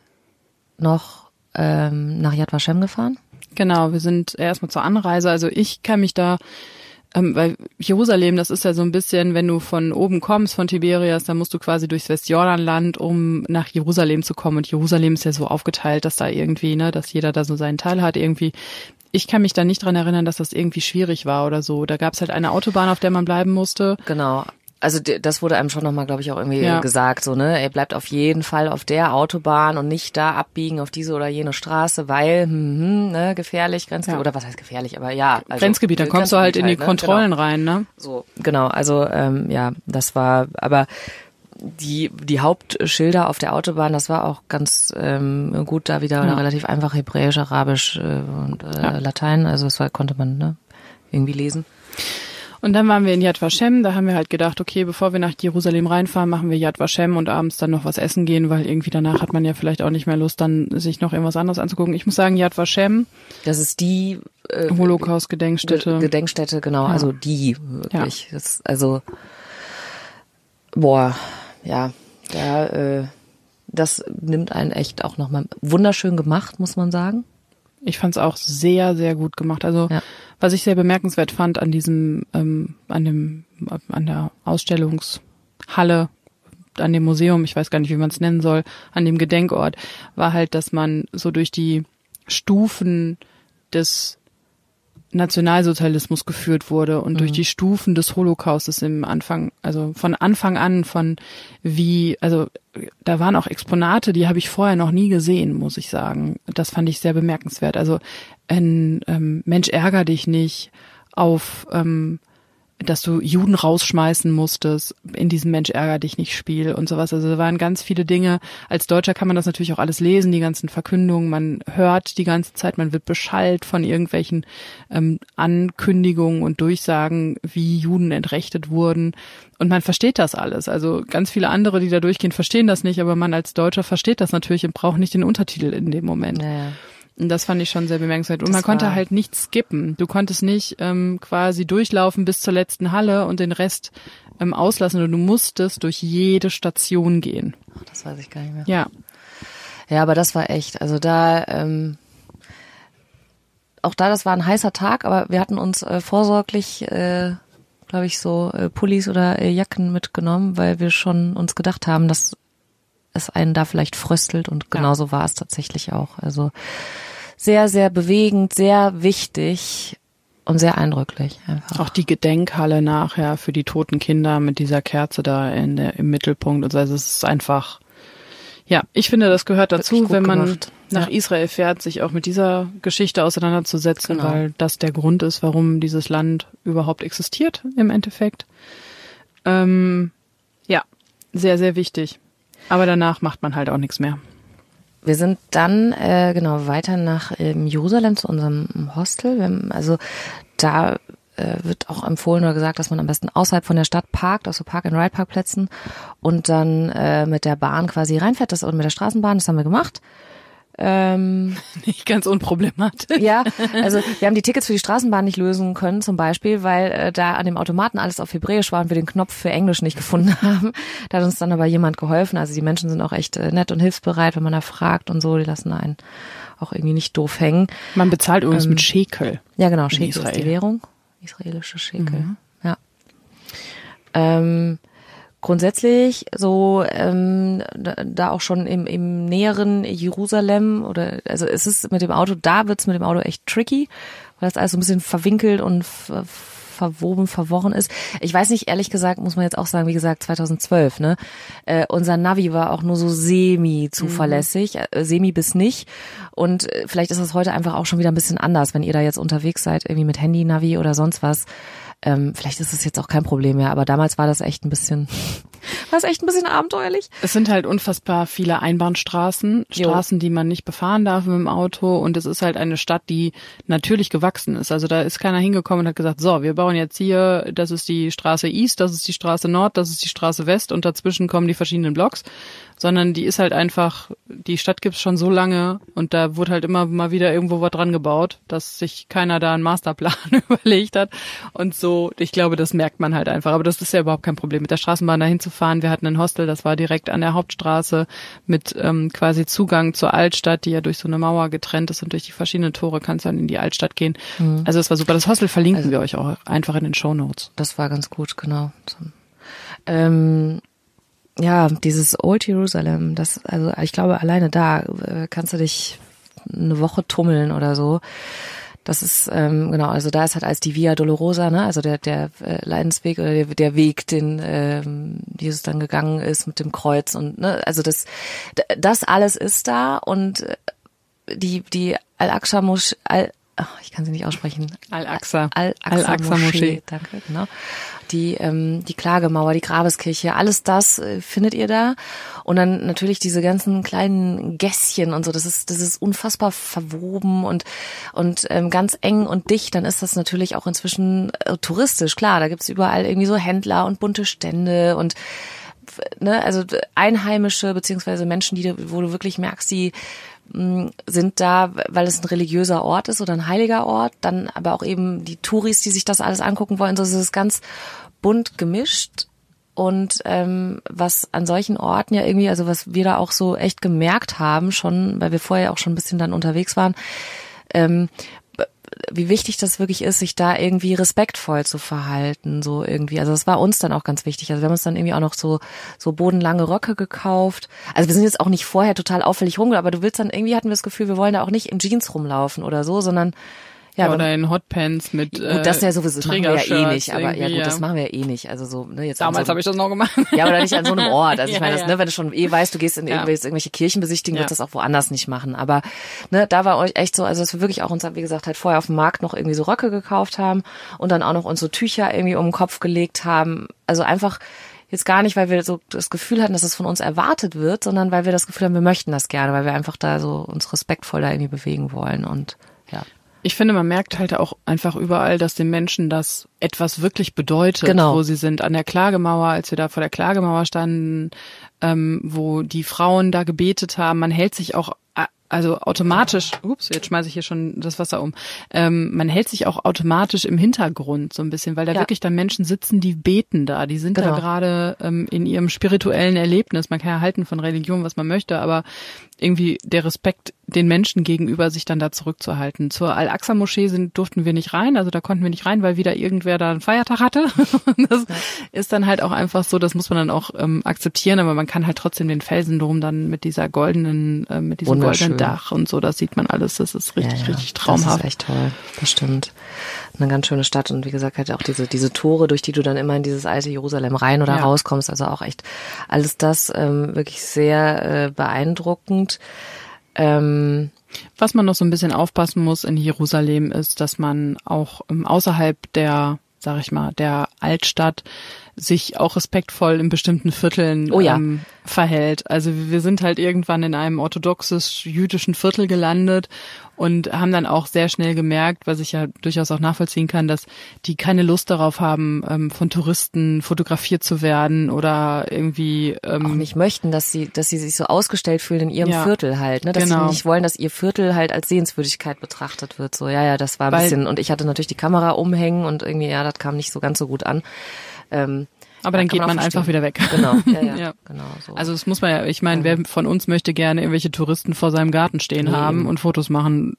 noch ähm, nach Yad Vashem gefahren. Genau, wir sind erstmal zur Anreise. Also ich kann mich da, ähm, weil Jerusalem, das ist ja so ein bisschen, wenn du von oben kommst, von Tiberias, dann musst du quasi durchs Westjordanland, um nach Jerusalem zu kommen. Und Jerusalem ist ja so aufgeteilt, dass da irgendwie, ne, dass jeder da so seinen Teil hat irgendwie. Ich kann mich da nicht dran erinnern, dass das irgendwie schwierig war oder so. Da gab es halt eine Autobahn, auf der man bleiben musste. Genau. Also das wurde einem schon nochmal, glaube ich, auch irgendwie Ja. gesagt, so, ne, er bleibt auf jeden Fall auf der Autobahn und nicht da abbiegen auf diese oder jene Straße, weil, hm, hm, ne, gefährlich, Grenzgebiet, Ja. oder was heißt gefährlich, aber ja. Also, Grenzgebiet, dann kommst du halt in die Grenzgebiet Kontrollen Genau. rein, ne? So, genau, also ähm, ja, das war, aber die die Hauptschilder auf der Autobahn, das war auch ganz ähm, gut da wieder Ja. relativ einfach Hebräisch, Arabisch äh, und äh. Latein, also das war, konnte man ne, irgendwie lesen. Und dann waren wir in Yad Vashem, da haben wir halt gedacht, okay, bevor wir nach Jerusalem reinfahren, machen wir Yad Vashem und abends dann noch was essen gehen, weil irgendwie danach hat man ja vielleicht auch nicht mehr Lust, dann sich noch irgendwas anderes anzugucken. Ich muss sagen, Yad Vashem, Das ist die äh, Holocaust-Gedenkstätte. Ge- Gedenkstätte, genau, Ja. also die wirklich. Das, also boah, ja, da, äh, das nimmt einen echt auch nochmal wunderschön gemacht, muss man sagen. Ich fand es auch sehr, sehr gut gemacht. Also Ja. Was ich sehr bemerkenswert fand an diesem, ähm, an dem, an der Ausstellungshalle, an dem Museum, ich weiß gar nicht, wie man es nennen soll, an dem Gedenkort, war halt, dass man so durch die Stufen des Nationalsozialismus geführt wurde und Mhm. durch die Stufen des Holocaustes im Anfang, also von Anfang an von wie, also da waren auch Exponate, die habe ich vorher noch nie gesehen, muss ich sagen. Das fand ich sehr bemerkenswert. Also ein ähm, Mensch ärger dich nicht auf ähm, dass du Juden rausschmeißen musstest in diesem Mensch ärger dich nicht Spiel und sowas. Also da waren ganz viele Dinge. Als Deutscher kann man das natürlich auch alles lesen, die ganzen Verkündungen. Man hört die ganze Zeit, man wird beschallt von irgendwelchen ähm, Ankündigungen und Durchsagen, wie Juden entrechtet wurden. Und man versteht das alles. Also ganz viele andere, die da durchgehen, verstehen das nicht, aber man als Deutscher versteht das natürlich und braucht nicht den Untertitel in dem Moment. Ja, ja. Und das fand ich schon sehr bemerkenswert. Und Das man konnte halt nicht skippen. Du konntest nicht ähm, quasi durchlaufen bis zur letzten Halle und den Rest ähm, auslassen. Und du musstest durch jede Station gehen. Ach, Das weiß ich gar nicht mehr. Ja. Ja, aber das war echt. Also da, ähm, auch da, das war ein heißer Tag, aber wir hatten uns äh, vorsorglich, äh, glaube ich, so äh, Pullis oder äh, Jacken mitgenommen, weil wir schon uns gedacht haben, dass es einen da vielleicht fröstelt und genauso war es tatsächlich auch. Also sehr, sehr bewegend, sehr wichtig und sehr eindrücklich einfach. Auch die Gedenkhalle nachher für die toten Kinder mit dieser Kerze da in der, im Mittelpunkt. Und so. Also es ist einfach, ja, ich finde, das gehört dazu, wenn man gemacht. nach Ja. Israel fährt, sich auch mit dieser Geschichte auseinanderzusetzen, Genau. weil das der Grund ist, warum dieses Land überhaupt existiert im Endeffekt. Ähm, ja, sehr, sehr wichtig. Aber danach macht man halt auch nichts mehr. Wir sind dann äh, genau weiter nach ähm, Jerusalem zu unserem Hostel. Haben, also da äh, wird auch empfohlen oder gesagt, dass man am besten außerhalb von der Stadt parkt, auf so Park-and-Ride-Parkplätzen und dann äh, mit der Bahn quasi reinfährt, das und mit der Straßenbahn. Das haben wir gemacht. Ähm, [LAUGHS] Nicht ganz unproblematisch. ja, also wir haben die Tickets für die Straßenbahn nicht lösen können, zum Beispiel, weil äh, da an dem Automaten alles auf Hebräisch war und wir den Knopf für Englisch nicht gefunden [LAUGHS] haben. Da hat uns dann aber jemand geholfen. Also die Menschen sind auch echt äh, nett und hilfsbereit, wenn man da fragt und so. Die lassen einen auch irgendwie nicht doof hängen. Man bezahlt übrigens Ähm, mit Shekel. Ja, genau, Shekel ist die Währung. Israelische Shekel. Ja. Ähm, grundsätzlich so ähm, da, auch schon im, im näheren Jerusalem oder also es ist mit dem Auto, da wird's mit dem Auto echt tricky, weil das alles so ein bisschen verwinkelt und ver verwoben, verworren ist. Ich weiß nicht, ehrlich gesagt, muss man jetzt auch sagen, wie gesagt, 2012, ne? Äh, unser Navi war auch nur so semi zuverlässig, äh, semi bis nicht. Und äh, vielleicht ist das heute einfach auch schon wieder ein bisschen anders, wenn ihr da jetzt unterwegs seid, irgendwie mit Handy-Navi oder sonst was. Ähm, vielleicht ist es jetzt auch kein Problem mehr, aber damals war das echt ein bisschen, war es echt ein bisschen abenteuerlich. Es sind halt unfassbar viele Einbahnstraßen, Jo. Straßen, die man nicht befahren darf mit dem Auto und es ist halt eine Stadt, die natürlich gewachsen ist. Also da ist keiner hingekommen und hat gesagt, so, wir bauen jetzt hier, das ist die Straße East, das ist die Straße Nord, das ist die Straße West und dazwischen kommen die verschiedenen Blocks, sondern die ist halt einfach, die Stadt gibt's schon so lange und da wurde halt immer mal wieder irgendwo was dran gebaut, dass sich keiner da einen Masterplan [LAUGHS] überlegt hat und so, ich glaube, das merkt man halt einfach, aber das ist ja überhaupt kein Problem, mit der Straßenbahn dahin zu fahren. Wir hatten ein Hostel, das war direkt an der Hauptstraße mit ähm, quasi Zugang zur Altstadt, die ja durch so eine Mauer getrennt ist und durch die verschiedenen Tore kannst du dann in die Altstadt gehen. Also es war super. Das Hostel verlinken wir euch auch einfach in den Show Notes. Das war ganz gut, genau. Ähm, ja, dieses Old Jerusalem, das, also ich glaube, alleine da äh, kannst du dich eine Woche tummeln oder so. Das ist, ähm, genau, also da ist halt als die Via Dolorosa, ne, also der, der äh, Leidensweg oder der, der Weg, den ähm, Jesus dann gegangen ist mit dem Kreuz und, ne, also das, das alles ist da und äh, die, die Al-Aqsa-Moschee, Al, ach, ich kann sie nicht aussprechen, Al-Aqsa. Al-Aqsa Al-Aqsa Moschee. Danke, genau. Die, ähm, die Klagemauer, die Grabeskirche, alles das äh, findet ihr da. Und dann natürlich diese ganzen kleinen Gässchen und so. Das ist, das ist unfassbar verwoben und, und ähm, ganz eng und dicht. Dann ist das natürlich auch inzwischen äh, touristisch. Klar, da gibt's überall irgendwie so Händler und bunte Stände und ne, also Einheimische beziehungsweise Menschen, die, wo du wirklich merkst, die sind da, weil es ein religiöser Ort ist oder ein heiliger Ort, dann aber auch eben die Touris, die sich das alles angucken wollen, so es ist ganz bunt gemischt. Und ähm, was an solchen Orten ja irgendwie, also was wir da auch so echt gemerkt haben, schon, weil wir vorher auch schon ein bisschen dann unterwegs waren, ähm, wie wichtig das wirklich ist, sich da irgendwie respektvoll zu verhalten, so irgendwie. Also das war uns dann auch ganz wichtig. Also wir haben uns dann irgendwie auch noch so so bodenlange Röcke gekauft. Also wir sind jetzt auch nicht vorher total auffällig rumgelaufen, aber du willst dann irgendwie hatten wir das Gefühl, wir wollen da auch nicht in Jeans rumlaufen oder so, sondern Ja, oder in Hotpants mit Gut, das ist ja sowieso, das machen wir ja eh nicht, aber ja gut, das machen wir ja eh nicht. Also so, ne, jetzt Damals so, habe ich das noch gemacht. Ja, aber nicht an so einem [LAUGHS] Ort. Also ich meine, das, ne, wenn du schon eh weißt, du gehst in irgendwelche, irgendwelche Kirchen besichtigen, ja. wird das auch woanders nicht machen. Aber ne, da war euch echt so, also dass wir wirklich auch uns, wie gesagt, halt vorher auf dem Markt noch irgendwie so Röcke gekauft haben und dann auch noch unsere Tücher irgendwie um den Kopf gelegt haben. Also einfach jetzt gar nicht, weil wir so das Gefühl hatten, dass es von uns erwartet wird, sondern weil wir das Gefühl haben, wir möchten das gerne, weil wir einfach da so uns respektvoll da irgendwie bewegen wollen und ja. Ich finde, man merkt halt auch einfach überall, dass den Menschen das etwas wirklich bedeutet, genau. wo sie sind. An der Klagemauer, als wir da vor der Klagemauer standen, ähm, wo die Frauen da gebetet haben, man hält sich auch also automatisch, ups, jetzt schmeiße ich hier schon das Wasser um, ähm, man hält sich auch automatisch im Hintergrund so ein bisschen, weil da ja. wirklich dann Menschen sitzen, die beten da, die sind genau. da gerade ähm, in ihrem spirituellen Erlebnis. Man kann ja halten von Religion, was man möchte, aber irgendwie der Respekt den Menschen gegenüber sich dann da zurückzuhalten. Zur Al-Aqsa-Moschee sind, durften wir nicht rein, also da konnten wir nicht rein, weil wieder irgendwer da einen Feiertag hatte. [LAUGHS] das ja. ist dann halt auch einfach so, das muss man dann auch ähm, akzeptieren, aber man kann halt trotzdem den Felsen drum dann mit dieser goldenen, äh, mit diesem goldenen Dach und so, das sieht man alles, das ist richtig, ja, ja. richtig traumhaft. Das ist echt toll, das stimmt. Eine ganz schöne Stadt und wie gesagt halt auch diese, diese Tore, durch die du dann immer in dieses alte Jerusalem rein oder rauskommst, also auch echt alles das ähm, wirklich sehr äh, beeindruckend. Ähm, Was man noch so ein bisschen aufpassen muss in Jerusalem ist, dass man auch ähm, außerhalb der, sag ich mal, der Altstadt sich auch respektvoll in bestimmten Vierteln oh ja. ähm, verhält. Also wir sind halt irgendwann in einem orthodoxes jüdischen Viertel gelandet und haben dann auch sehr schnell gemerkt, was ich ja durchaus auch nachvollziehen kann, dass die keine Lust darauf haben, ähm, von Touristen fotografiert zu werden oder irgendwie ähm, auch nicht möchten, dass sie, dass sie sich so ausgestellt fühlen in ihrem ja, Viertel halt, ne? Dass genau. sie nicht wollen, dass ihr Viertel halt als Sehenswürdigkeit betrachtet wird. So, ja, ja, das war ein Weil, bisschen und ich hatte natürlich die Kamera umhängen und irgendwie, ja, das kam nicht so ganz so gut an. Ähm, aber dann geht man, man einfach wieder weg. Genau, ja, ja, [LAUGHS] ja. genau. So. Also das muss man ja, ich meine, wer von uns möchte gerne irgendwelche Touristen vor seinem Garten stehen nee. haben und Fotos machen?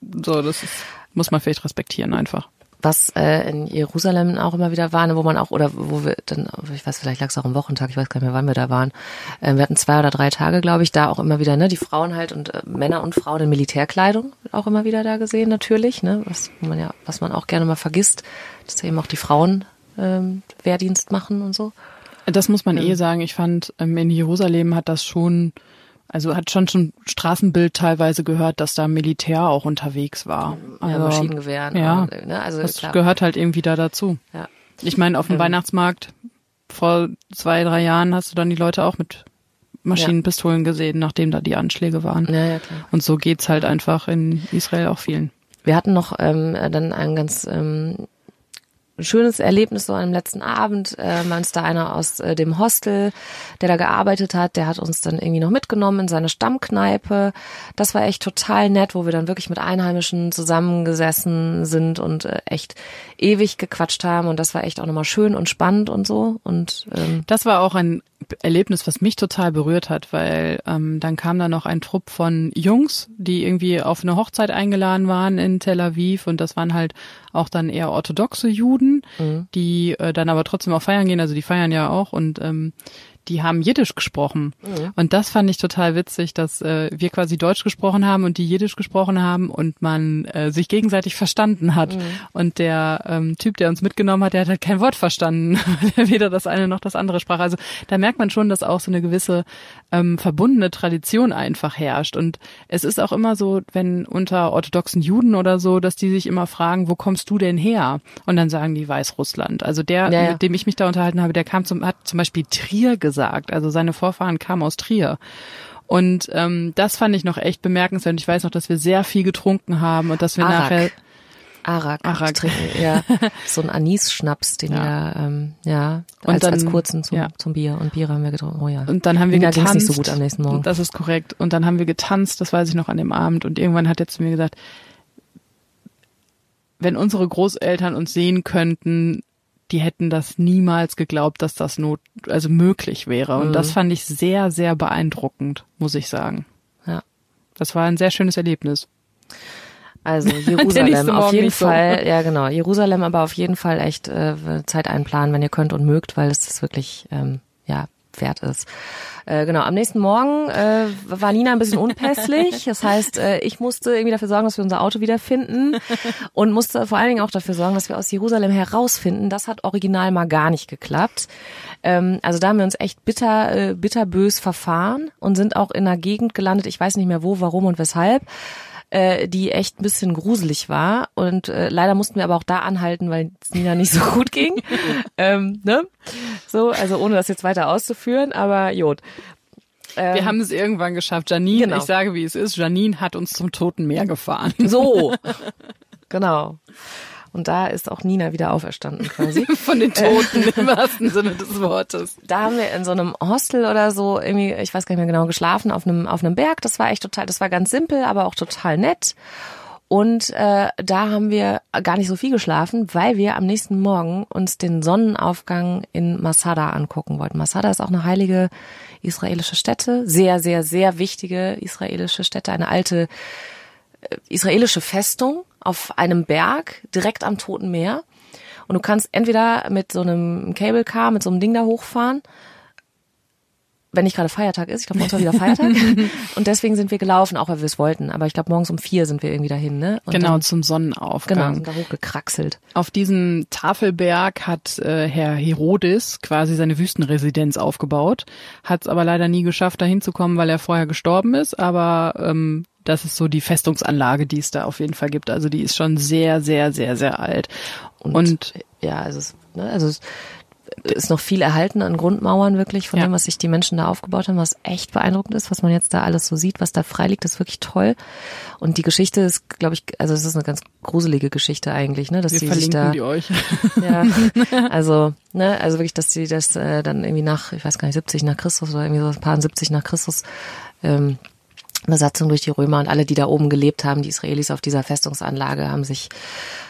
So, das ist, muss man vielleicht respektieren einfach. Was äh, in Jerusalem auch immer wieder war, ne, wo man auch, oder wo wir dann, ich weiß, vielleicht lag es auch am Wochentag, ich weiß gar nicht mehr, wann wir da waren. Äh, wir hatten zwei oder drei Tage, glaube ich, da auch immer wieder, ne, die Frauen halt und äh, Männer und Frauen in Militärkleidung auch immer wieder da gesehen, natürlich, ne, was man ja, was man auch gerne mal vergisst, dass da eben auch die Frauen ähm, Wehrdienst machen und so. Das muss man eh sagen. Ich fand, ähm, in Jerusalem hat das schon, also hat schon schon Straßenbild teilweise gehört, dass da Militär auch unterwegs war. Also, ja, Maschinengewehren. Ja, und, ne? also das klar. gehört halt irgendwie da dazu. Ja. Ich meine, auf dem ähm, Weihnachtsmarkt vor zwei, drei Jahren hast du dann die Leute auch mit Maschinenpistolen ja. gesehen, nachdem da die Anschläge waren. Ja, ja, klar. Und so geht's halt einfach in Israel auch vielen. Wir hatten noch ähm, dann einen ganz ähm, schönes Erlebnis so am letzten Abend. Äh, man ist da einer aus äh, dem Hostel, der da gearbeitet hat, der hat uns dann irgendwie noch mitgenommen in seine Stammkneipe. Das war echt total nett, wo wir dann wirklich mit Einheimischen zusammengesessen sind und äh, echt ewig gequatscht haben. Und das war echt auch nochmal schön und spannend und so. Und ähm, das war auch ein Erlebnis, was mich total berührt hat, weil ähm, dann kam da noch ein Trupp von Jungs, die irgendwie auf eine Hochzeit eingeladen waren in Tel Aviv und das waren halt auch dann eher orthodoxe Juden, mhm. die äh, dann aber trotzdem auch feiern gehen, also die feiern ja auch und ähm, die haben Jiddisch gesprochen. Mhm. Und das fand ich total witzig, dass äh, wir quasi Deutsch gesprochen haben und die Jiddisch gesprochen haben und man äh, sich gegenseitig verstanden hat. Mhm. Und der ähm, Typ, der uns mitgenommen hat, der hat halt kein Wort verstanden, [LAUGHS] der weder das eine noch das andere sprach. Also da merkt man schon, dass auch so eine gewisse ähm, verbundene Tradition einfach herrscht. Und es ist auch immer so, wenn unter orthodoxen Juden oder so, dass die sich immer fragen, wo kommst du denn her? Und dann sagen die Weißrussland. Also der, ja, ja. mit dem ich mich da unterhalten habe, der kam zum, hat zum Beispiel Trier gesagt gesagt. Also seine Vorfahren kamen aus Trier. Und ähm, das fand ich noch echt bemerkenswert. Und ich weiß noch, dass wir sehr viel getrunken haben und dass wir Arak. nachher Arak, Arak. trinken, ja. [LAUGHS] So ein Anis-Schnaps, den ja. wir, ähm, ja, und als, dann, als kurzen zum, ja. zum Bier. Und Bier haben wir getrunken, oh ja. Und dann haben wir Nina getanzt. nicht so gut am nächsten Morgen. Das ist korrekt. Und dann haben wir getanzt, das weiß ich noch an dem Abend. Und irgendwann hat er zu mir gesagt, wenn unsere Großeltern uns sehen könnten, die hätten das niemals geglaubt, dass das not, also möglich wäre. Und mhm. das fand ich sehr, sehr beeindruckend, muss ich sagen. Ja. Das war ein sehr schönes Erlebnis. Also [LAUGHS] Jerusalem auf jeden Fall, so. ja genau, Jerusalem aber auf jeden Fall echt äh, Zeit einplanen, wenn ihr könnt und mögt, weil es ist wirklich, ähm, ja, wert ist. Äh, genau, am nächsten Morgen äh, war Nina ein bisschen unpässlich. Das heißt, äh, ich musste irgendwie dafür sorgen, dass wir unser Auto wiederfinden und musste vor allen Dingen auch dafür sorgen, dass wir aus Jerusalem herausfinden. Das hat original mal gar nicht geklappt. Ähm, also da haben wir uns echt bitter, äh, bitterbös verfahren und sind auch in einer Gegend gelandet. Ich weiß nicht mehr wo, warum und weshalb äh, die echt ein bisschen gruselig war. Und äh, leider mussten wir aber auch da anhalten, weil es Nina nicht so gut ging. [LAUGHS] ähm, ne? So, also ohne das jetzt weiter auszuführen, aber Jod. Ähm, wir haben es irgendwann geschafft. Janine, genau. ich sage, wie es ist, Janine hat uns zum Toten Meer gefahren. So, [LAUGHS] genau. Und da ist auch Nina wieder auferstanden quasi. [LAUGHS] Von den Toten im wahrsten Sinne des Wortes. Da haben wir in so einem Hostel oder so irgendwie, ich weiß gar nicht mehr genau, geschlafen auf einem, auf einem Berg. Das war echt total, das war ganz simpel, aber auch total nett. Und äh, da haben wir gar nicht so viel geschlafen, weil wir am nächsten Morgen uns den Sonnenaufgang in Masada angucken wollten. Masada ist auch eine heilige israelische Stätte, sehr, sehr, sehr wichtige israelische Stätte, eine alte äh, israelische Festung auf einem Berg direkt am Toten Meer. Und du kannst entweder mit so einem Cable Car, mit so einem Ding da hochfahren, wenn nicht gerade Feiertag ist. Ich glaube, morgens war wieder Feiertag. [LAUGHS] und deswegen sind wir gelaufen, auch weil wir es wollten. Aber ich glaube, morgens um vier sind wir irgendwie dahin, ne? Und genau, dann, zum Sonnenaufgang. Genau, sind da hochgekraxelt. Auf diesem Tafelberg hat äh, Herr Herodes quasi seine Wüstenresidenz aufgebaut, hat es aber leider nie geschafft, da hinzukommen, weil er vorher gestorben ist. Aber ähm, das ist so die Festungsanlage, die es da auf jeden Fall gibt. Also die ist schon sehr, sehr, sehr, sehr alt. Und, Und ja, also es, ne, also es ist noch viel erhalten an Grundmauern wirklich von Ja. dem, was sich die Menschen da aufgebaut haben, was echt beeindruckend ist, was man jetzt da alles so sieht, was da frei liegt, ist wirklich toll. Und die Geschichte ist, glaube ich, also es ist eine ganz gruselige Geschichte eigentlich, ne, dass wir die sich verlinken da die euch. [LAUGHS] Ja, [LAUGHS] also, ne, also wirklich, dass die das äh, dann irgendwie nach, ich weiß gar nicht, 70 nach Christus oder irgendwie so ein paar 70 nach Christus ähm, Besatzung durch die Römer und alle, die da oben gelebt haben, die Israelis auf dieser Festungsanlage, haben sich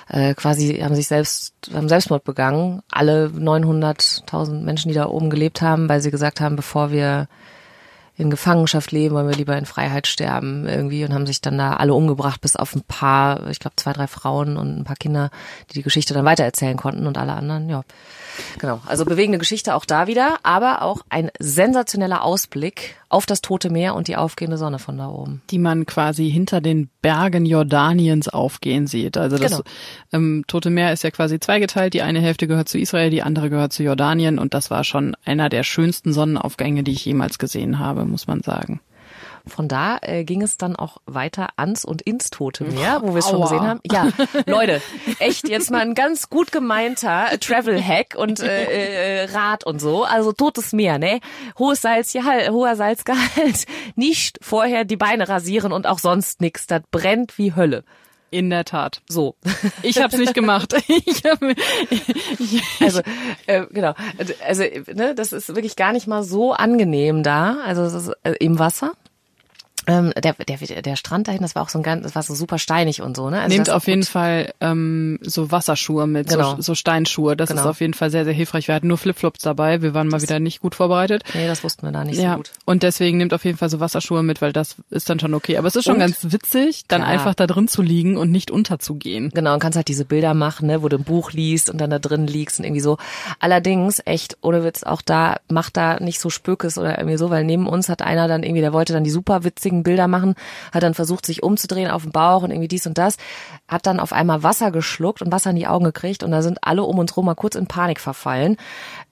äh, quasi, haben sich selbst, haben Selbstmord begangen. Alle 900.000 Menschen, die da oben gelebt haben, weil sie gesagt haben, bevor wir in Gefangenschaft leben, wollen wir lieber in Freiheit sterben irgendwie und haben sich dann da alle umgebracht, bis auf ein paar, ich glaube zwei, drei Frauen und ein paar Kinder, die die Geschichte dann weitererzählen konnten und alle anderen, ja. Genau, also bewegende Geschichte auch da wieder, aber auch ein sensationeller Ausblick auf das Tote Meer und die aufgehende Sonne von da oben. die man quasi hinter den Bergen Jordaniens aufgehen sieht. Also das Genau. ähm, Tote Meer ist ja quasi zweigeteilt. Die eine Hälfte gehört zu Israel, die andere gehört zu Jordanien. Und das war schon einer der schönsten Sonnenaufgänge, die ich jemals gesehen habe, muss man sagen. Von da äh, ging es dann auch weiter ans und ins Tote Meer, wo wir es schon gesehen haben. Ja, [LAUGHS] Leute, echt jetzt mal ein ganz gut gemeinter Travel-Hack und äh, äh, Rat und so. Also Totes Meer, ne? Hohes Salzgehalt, hoher Salzgehalt. [LAUGHS] Nicht vorher die Beine rasieren und auch sonst nix. Das brennt wie Hölle. In der Tat. So. Ich habe es nicht gemacht. [LAUGHS] Ich hab, ich, Also äh, genau, also ne, das ist wirklich gar nicht mal so angenehm da. Also es ist äh, im Wasser. Ähm, der, der, der Strand dahin, das war auch so ein ganz, das war so super steinig und so, ne? Also Nehmt auf jeden gut. Fall ähm, so Wasserschuhe mit, Genau. so, so Steinschuhe. Das Genau. ist auf jeden Fall sehr, sehr hilfreich. Wir hatten nur Flipflops dabei. Wir waren mal wieder nicht gut vorbereitet. Nee, das wussten wir da nicht ja, so gut. und deswegen nehmt auf jeden Fall so Wasserschuhe mit, weil das ist dann schon okay. Aber es ist schon Und? ganz witzig, dann Klar. einfach da drin zu liegen und nicht unterzugehen. Genau, und kannst halt diese Bilder machen, ne, wo du ein Buch liest und dann da drin liegst und irgendwie so. Allerdings, echt, ohne Witz, auch da, macht da nicht so Spökes oder irgendwie so, weil neben uns hat einer dann irgendwie, der wollte dann die super witzigen Bilder machen, hat dann versucht, sich umzudrehen auf dem Bauch und irgendwie dies und das, hat dann auf einmal Wasser geschluckt und Wasser in die Augen gekriegt und da sind alle um uns rum mal kurz in Panik verfallen,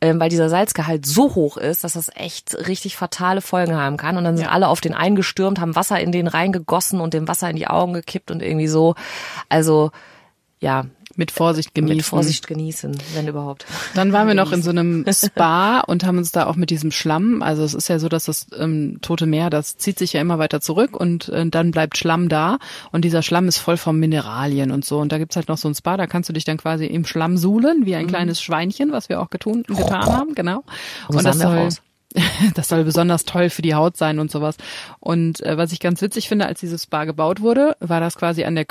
ähm, weil dieser Salzgehalt so hoch ist, dass das echt richtig fatale Folgen haben kann und dann sind Ja. alle auf den eingestürmt, haben Wasser in den reingegossen und dem Wasser in die Augen gekippt und irgendwie so. Also, ja, Mit Vorsicht genießen. mit Vorsicht genießen, wenn überhaupt. Dann waren wir noch in so einem [LAUGHS] Spa und haben uns da auch mit diesem Schlamm, also es ist ja so, dass das ähm, Tote Meer, das zieht sich ja immer weiter zurück und äh, dann bleibt Schlamm da und dieser Schlamm ist voll von Mineralien und so und da gibt's halt noch so ein Spa, da kannst du dich dann quasi im Schlamm suhlen, wie ein kleines Schweinchen, was wir auch getun, getan haben, genau. So sahen wir auch aus. [LAUGHS] das soll besonders toll für die Haut sein und sowas. Und äh, was ich ganz witzig finde, als dieses Spa gebaut wurde, war das quasi an der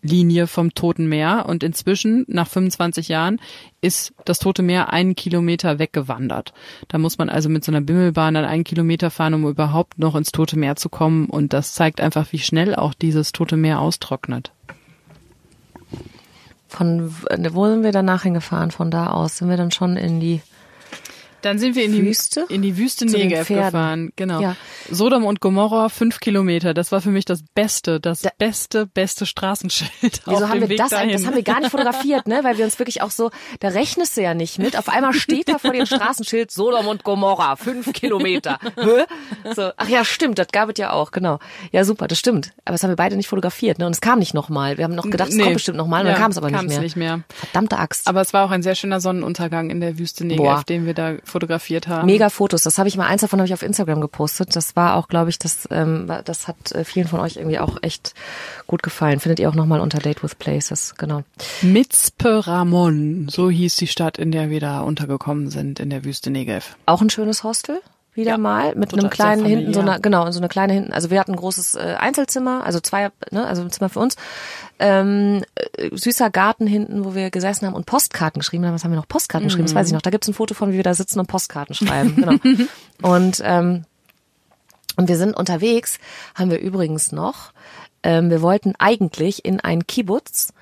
Küstenlinie vom Toten Meer. Und inzwischen, nach 25 Jahren, ist das Tote Meer einen Kilometer weggewandert. Da muss man also mit so einer Bimmelbahn dann einen Kilometer fahren, um überhaupt noch ins Tote Meer zu kommen. Und das zeigt einfach, wie schnell auch dieses Tote Meer austrocknet. Von wo sind wir danach hingefahren? Von da aus sind wir dann schon in die Dann sind wir in die Wüste? in die Wüste Negev gefahren. Genau. Ja. Sodom und Gomorra, fünf Kilometer. Das war für mich das Beste, das beste, beste Straßenschild [LAUGHS] Wieso haben wir Weg das dahin. eigentlich? Das haben wir gar nicht fotografiert, ne? Weil wir uns wirklich auch so, da rechnest du ja nicht mit. Auf einmal steht da vor dem Straßenschild Sodom und Gomorra, fünf Kilometer. [LAUGHS] So, ach ja, stimmt, das gab es ja auch, genau. Ja, super, das stimmt. Aber das haben wir beide nicht fotografiert, ne? Und es kam nicht nochmal. Wir haben noch gedacht, es Nee. kommt bestimmt nochmal, und dann Ja, kam es aber nicht mehr. nicht mehr. Verdammte Axt. Aber es war auch ein sehr schöner Sonnenuntergang in der Wüste Negev, Boah. den wir da fotografiert haben. Mega Fotos, das habe ich mal, eins davon habe ich auf Instagram gepostet. Das war auch, glaube ich, das, ähm, das hat äh, vielen von euch irgendwie auch echt gut gefallen. Findet ihr auch nochmal unter Date with Places, genau. Mitzpe Ramon, so hieß die Stadt, in der wir da untergekommen sind, in der Wüste Negev. Auch ein schönes Hostel. Wieder Ja, mal mit einem kleinen hinten so einer genau so eine kleine hinten. Also wir hatten ein großes äh, Einzelzimmer also zwei ne also ein Zimmer für uns. Ähm, äh, süßer Garten hinten wo wir gesessen haben und Postkarten geschrieben haben. Was haben wir noch? Postkarten geschrieben? Das weiß ich noch. Da gibt's ein Foto von wie wir da sitzen und Postkarten schreiben. Genau. [LAUGHS] Und ähm, und wir sind unterwegs. Haben wir übrigens noch ähm, wir wollten eigentlich in ein Kibbutz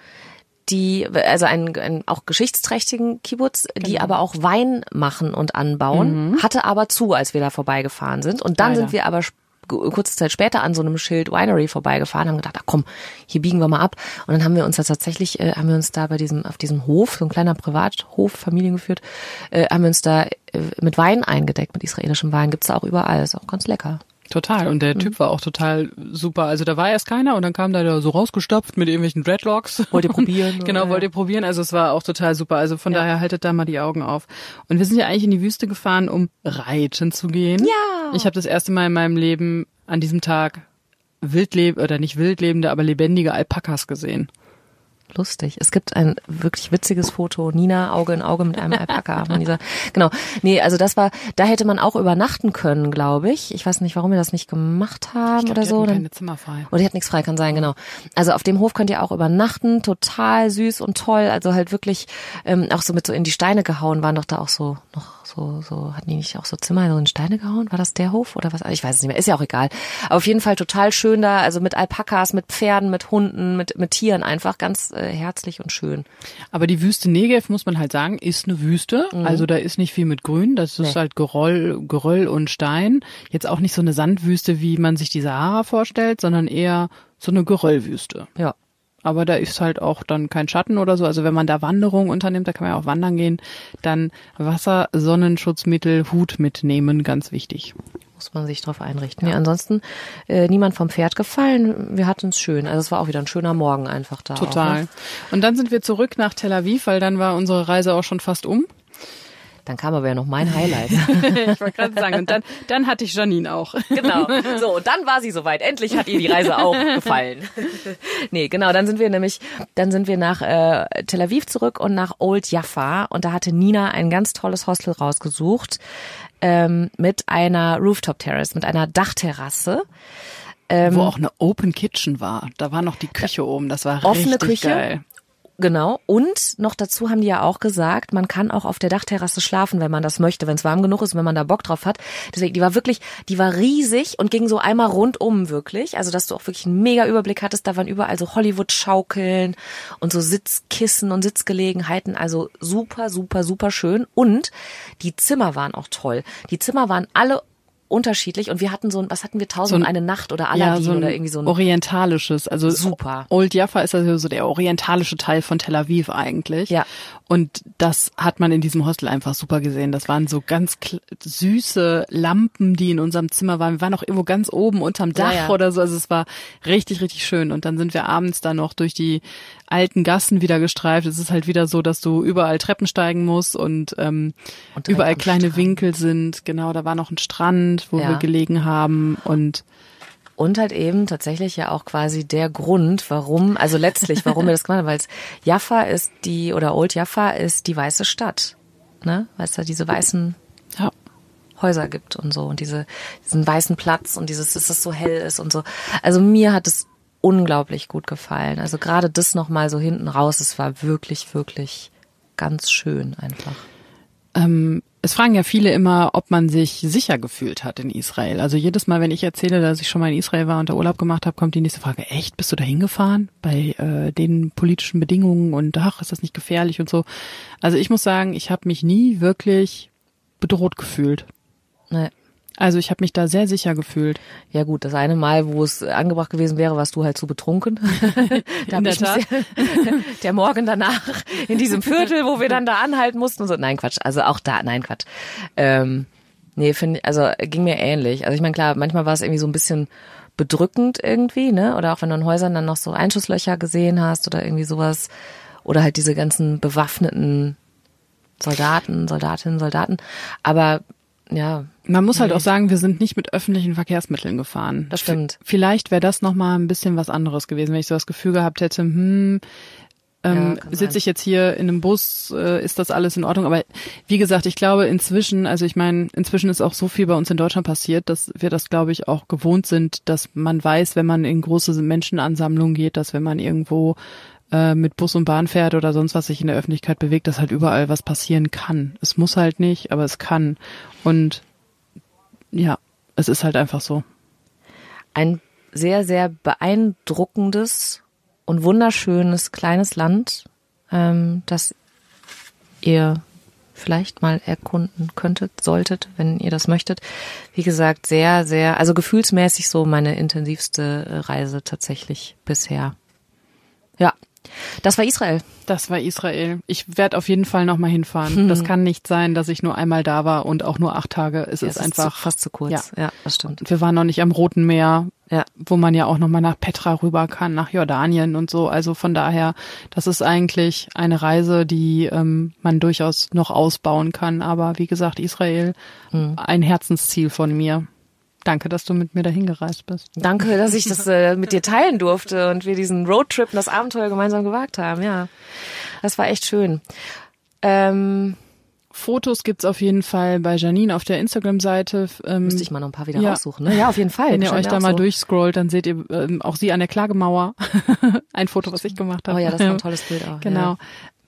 die, also einen, einen auch geschichtsträchtigen Kibbutz, die aber auch Wein machen und anbauen, hatte aber zu, als wir da vorbeigefahren sind. Und dann Leider. sind wir aber kurze Zeit später an so einem Schild Winery vorbeigefahren, haben gedacht, ach komm, hier biegen wir mal ab. Und dann haben wir uns da tatsächlich, äh, haben wir uns da bei diesem, auf diesem Hof, so ein kleiner Privathof, familiengeführt, äh, haben wir uns da äh, mit Wein eingedeckt, mit israelischem Wein. Gibt's da auch überall, ist auch ganz lecker. Total. Und Mhm. der Typ war auch total super. Also da war erst keiner und dann kam da der so rausgestopft mit irgendwelchen Dreadlocks. Wollt ihr probieren? [LAUGHS] genau, Ja. wollt ihr probieren? Also es war auch total super. Also von daher haltet da mal die Augen auf. Und wir sind ja eigentlich in die Wüste gefahren, um reiten zu gehen. Ja. Ich habe das erste Mal in meinem Leben an diesem Tag wildleb oder nicht wildlebende, aber lebendige Alpakas gesehen. Lustig. Es gibt ein wirklich witziges Foto, Nina Auge in Auge mit einem Alpaka. dieser, genau. Nee, also das war, da hätte man auch übernachten können, glaube ich. Ich weiß nicht, warum wir das nicht gemacht haben glaub, oder so. Dann- keine Zimmer frei. oder die hat nichts frei, kann sein, genau. Also auf dem Hof könnt ihr auch übernachten, total süß und toll. Also halt wirklich ähm, auch so mit so in die Steine gehauen, waren doch da auch so noch so, so, hatten die nicht auch so Zimmer so in Steine gehauen? War das der Hof oder was? Ich weiß es nicht mehr, ist ja auch egal. Aber auf jeden Fall total schön da, also mit Alpakas, mit Pferden, mit Hunden, mit, mit Tieren einfach ganz äh, herzlich und schön. Aber die Wüste Negev, muss man halt sagen, ist eine Wüste. Also da ist nicht viel mit Grün. Das ist Mhm. Nee. halt Geröll, Geröll und Stein. Jetzt auch nicht so eine Sandwüste, wie man sich die Sahara vorstellt, sondern eher so eine Geröllwüste. Ja. Aber da ist halt auch dann kein Schatten oder so. Also wenn man da Wanderung unternimmt, da kann man ja auch wandern gehen, dann Wasser, Sonnenschutzmittel, Hut mitnehmen, ganz wichtig. Muss man sich drauf einrichten. Nee, ansonsten äh, niemand vom Pferd gefallen. Wir hatten es schön. Also es war auch wieder ein schöner Morgen einfach da. Auch, Total. ne? Und dann sind wir zurück nach Tel Aviv, weil dann war unsere Reise auch schon fast um. Dann kam aber ja noch mein [LAUGHS] Highlight. ich wollte gerade sagen. Und dann, dann hatte ich Janine auch. Genau. [LAUGHS] So, und dann war sie soweit. Endlich hat ihr die Reise auch gefallen. [LAUGHS] nee, genau, dann sind wir nämlich, dann sind wir nach äh, Tel Aviv zurück und nach Old Jaffa. Und da hatte Nina ein ganz tolles Hostel rausgesucht ähm, mit einer Rooftop Terrace, mit einer Dachterrasse. Wo auch eine Open Kitchen war. Da war noch die Küche oben. Das war Offene richtig Küche? geil. Genau. Und noch dazu haben die ja auch gesagt, man kann auch auf der Dachterrasse schlafen, wenn man das möchte, wenn es warm genug ist, wenn man da Bock drauf hat. Deswegen, die war wirklich, die war riesig und ging so einmal rundum wirklich. Also, dass du auch wirklich einen mega Überblick hattest. Da waren überall so Hollywood-Schaukeln und so Sitzkissen und Sitzgelegenheiten. Also super, super, super schön. Und die Zimmer waren auch toll. Die Zimmer waren alle unterschiedlich und wir hatten so ein, was hatten wir, tausend So ein- und eine Nacht oder Aladdin so ein oder irgendwie so ein orientalisches, also Super. Old Jaffa ist also so der orientalische Teil von Tel Aviv eigentlich. Ja. Und das hat man in diesem Hostel einfach super gesehen. Das waren so ganz süße Lampen, die in unserem Zimmer waren. Wir waren auch irgendwo ganz oben unterm Dach Ja, ja. oder so. Also es war richtig, richtig schön. Und dann sind wir abends da noch durch die alten Gassen wieder gestreift. Es ist halt wieder so, dass du überall Treppen steigen musst und, ähm, Und überall kleine Strand. Winkel sind. Genau, da war noch ein Strand, wo Ja. wir gelegen haben und Und halt eben tatsächlich ja auch quasi der Grund, warum, also letztlich, warum wir das gemacht haben, weil es Jaffa ist die, oder Old Jaffa ist die weiße Stadt. Ne? Weil es da diese weißen ja. Häuser gibt und so und diese, diesen weißen Platz und dieses, dass es so hell ist und so. Also mir hat es unglaublich gut gefallen. Also gerade das nochmal so hinten raus, es war wirklich, wirklich ganz schön einfach. Ähm, es fragen ja viele immer, ob man sich sicher gefühlt hat in Israel. Also jedes Mal, wenn ich erzähle, dass ich schon mal in Israel war und da Urlaub gemacht habe, kommt die nächste Frage, echt, bist du da hingefahren? Bei äh, den politischen Bedingungen und ach, ist das nicht gefährlich und so. Also ich muss sagen, ich habe mich nie wirklich bedroht gefühlt. Nee. Also ich habe mich da sehr sicher gefühlt. Ja gut, das eine Mal, wo es angebracht gewesen wäre, warst du halt zu betrunken. [LAUGHS] da In der ich Tat. [LAUGHS] der Morgen danach in diesem Viertel, wo wir dann da anhalten mussten und so. Nein, Quatsch. Also auch da, nein, Quatsch. Ähm, nee, finde also ging mir ähnlich. Also ich meine, klar, manchmal war es irgendwie so ein bisschen bedrückend irgendwie, ne? Oder auch wenn du in Häusern dann noch so Einschusslöcher gesehen hast oder irgendwie sowas. Oder halt diese ganzen bewaffneten Soldaten, Soldatinnen, Soldaten. Aber ja, Man muss halt auch sagen, wir sind nicht mit öffentlichen Verkehrsmitteln gefahren. Das stimmt. Vielleicht wäre das nochmal ein bisschen was anderes gewesen, wenn ich so das Gefühl gehabt hätte, hm, Ja, ähm, kann sitze ich jetzt hier in einem Bus, äh, ist das alles in Ordnung? Aber wie gesagt, ich glaube inzwischen, also ich meine, inzwischen ist auch so viel bei uns in Deutschland passiert, dass wir das, glaube ich, auch gewohnt sind, dass man weiß, wenn man in große Menschenansammlungen geht, dass wenn man irgendwo äh, mit Bus und Bahn fährt oder sonst was sich in der Öffentlichkeit bewegt, dass halt überall was passieren kann. Es muss halt nicht, aber es kann. Und ja, es ist halt einfach so. ein sehr, sehr beeindruckendes und wunderschönes kleines Land, ähm, das ihr vielleicht mal erkunden könntet, solltet, wenn ihr das möchtet. Wie gesagt, sehr, sehr, also gefühlsmäßig so meine intensivste Reise tatsächlich bisher. Ja, das war Israel. Das war Israel. Ich werde auf jeden Fall nochmal hinfahren. Das kann nicht sein, dass ich nur einmal da war und auch nur acht Tage. Es Ja, ist es einfach zu, fast zu kurz. Ja. ja das stimmt. Wir waren noch nicht am Roten Meer, Ja, wo man ja auch nochmal nach Petra rüber kann, nach Jordanien und so. Also von daher, das ist eigentlich eine Reise, die ähm, man durchaus noch ausbauen kann. Aber wie gesagt, Israel, ein Herzensziel von mir. Danke, dass du mit mir dahin gereist bist. danke, dass ich das äh, mit dir teilen durfte und wir diesen Roadtrip und das Abenteuer gemeinsam gewagt haben. Ja, das war echt schön. Ähm, Fotos gibt's auf jeden Fall bei Janine auf der Instagram-Seite. Ähm, müsste ich mal noch ein paar wieder Ja. raussuchen. Ne? Ja, auf jeden Fall. Wenn ihr euch da mal so. durchscrollt, dann seht ihr ähm, auch sie an der Klagemauer. [LAUGHS] ein Foto, was ich gemacht habe. Oh ja, das war ein tolles Bild auch. Genau.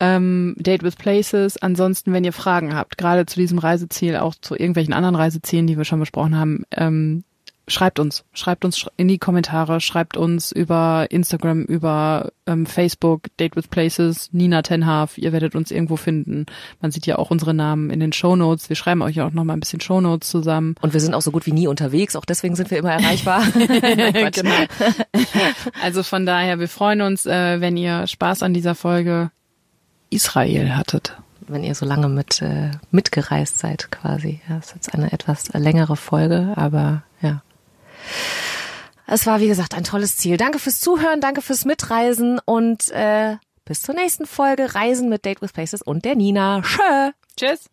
Ähm, Date with Places. Ansonsten, wenn ihr Fragen habt, gerade zu diesem Reiseziel, auch zu irgendwelchen anderen Reisezielen, die wir schon besprochen haben, ähm, schreibt uns. Schreibt uns in die Kommentare, schreibt uns über Instagram, über ähm, Facebook, Date with Places, Nina Tenhaf, ihr werdet uns irgendwo finden. Man sieht ja auch unsere Namen in den Shownotes. Wir schreiben euch auch noch mal ein bisschen Shownotes zusammen. Und wir sind auch so gut wie nie unterwegs, auch deswegen sind wir immer erreichbar. [LAUGHS] Genau. [LAUGHS] Also von daher, wir freuen uns, äh, wenn ihr Spaß an dieser Folge Israel hattet. Wenn ihr so lange mit äh, mitgereist seid quasi. Ja, das ist jetzt eine etwas längere Folge, aber ja. Es war, wie gesagt, ein tolles Ziel. Danke fürs Zuhören, danke fürs Mitreisen und äh, bis zur nächsten Folge Reisen mit Date with Places und der Nina. Tschö! Tschüss.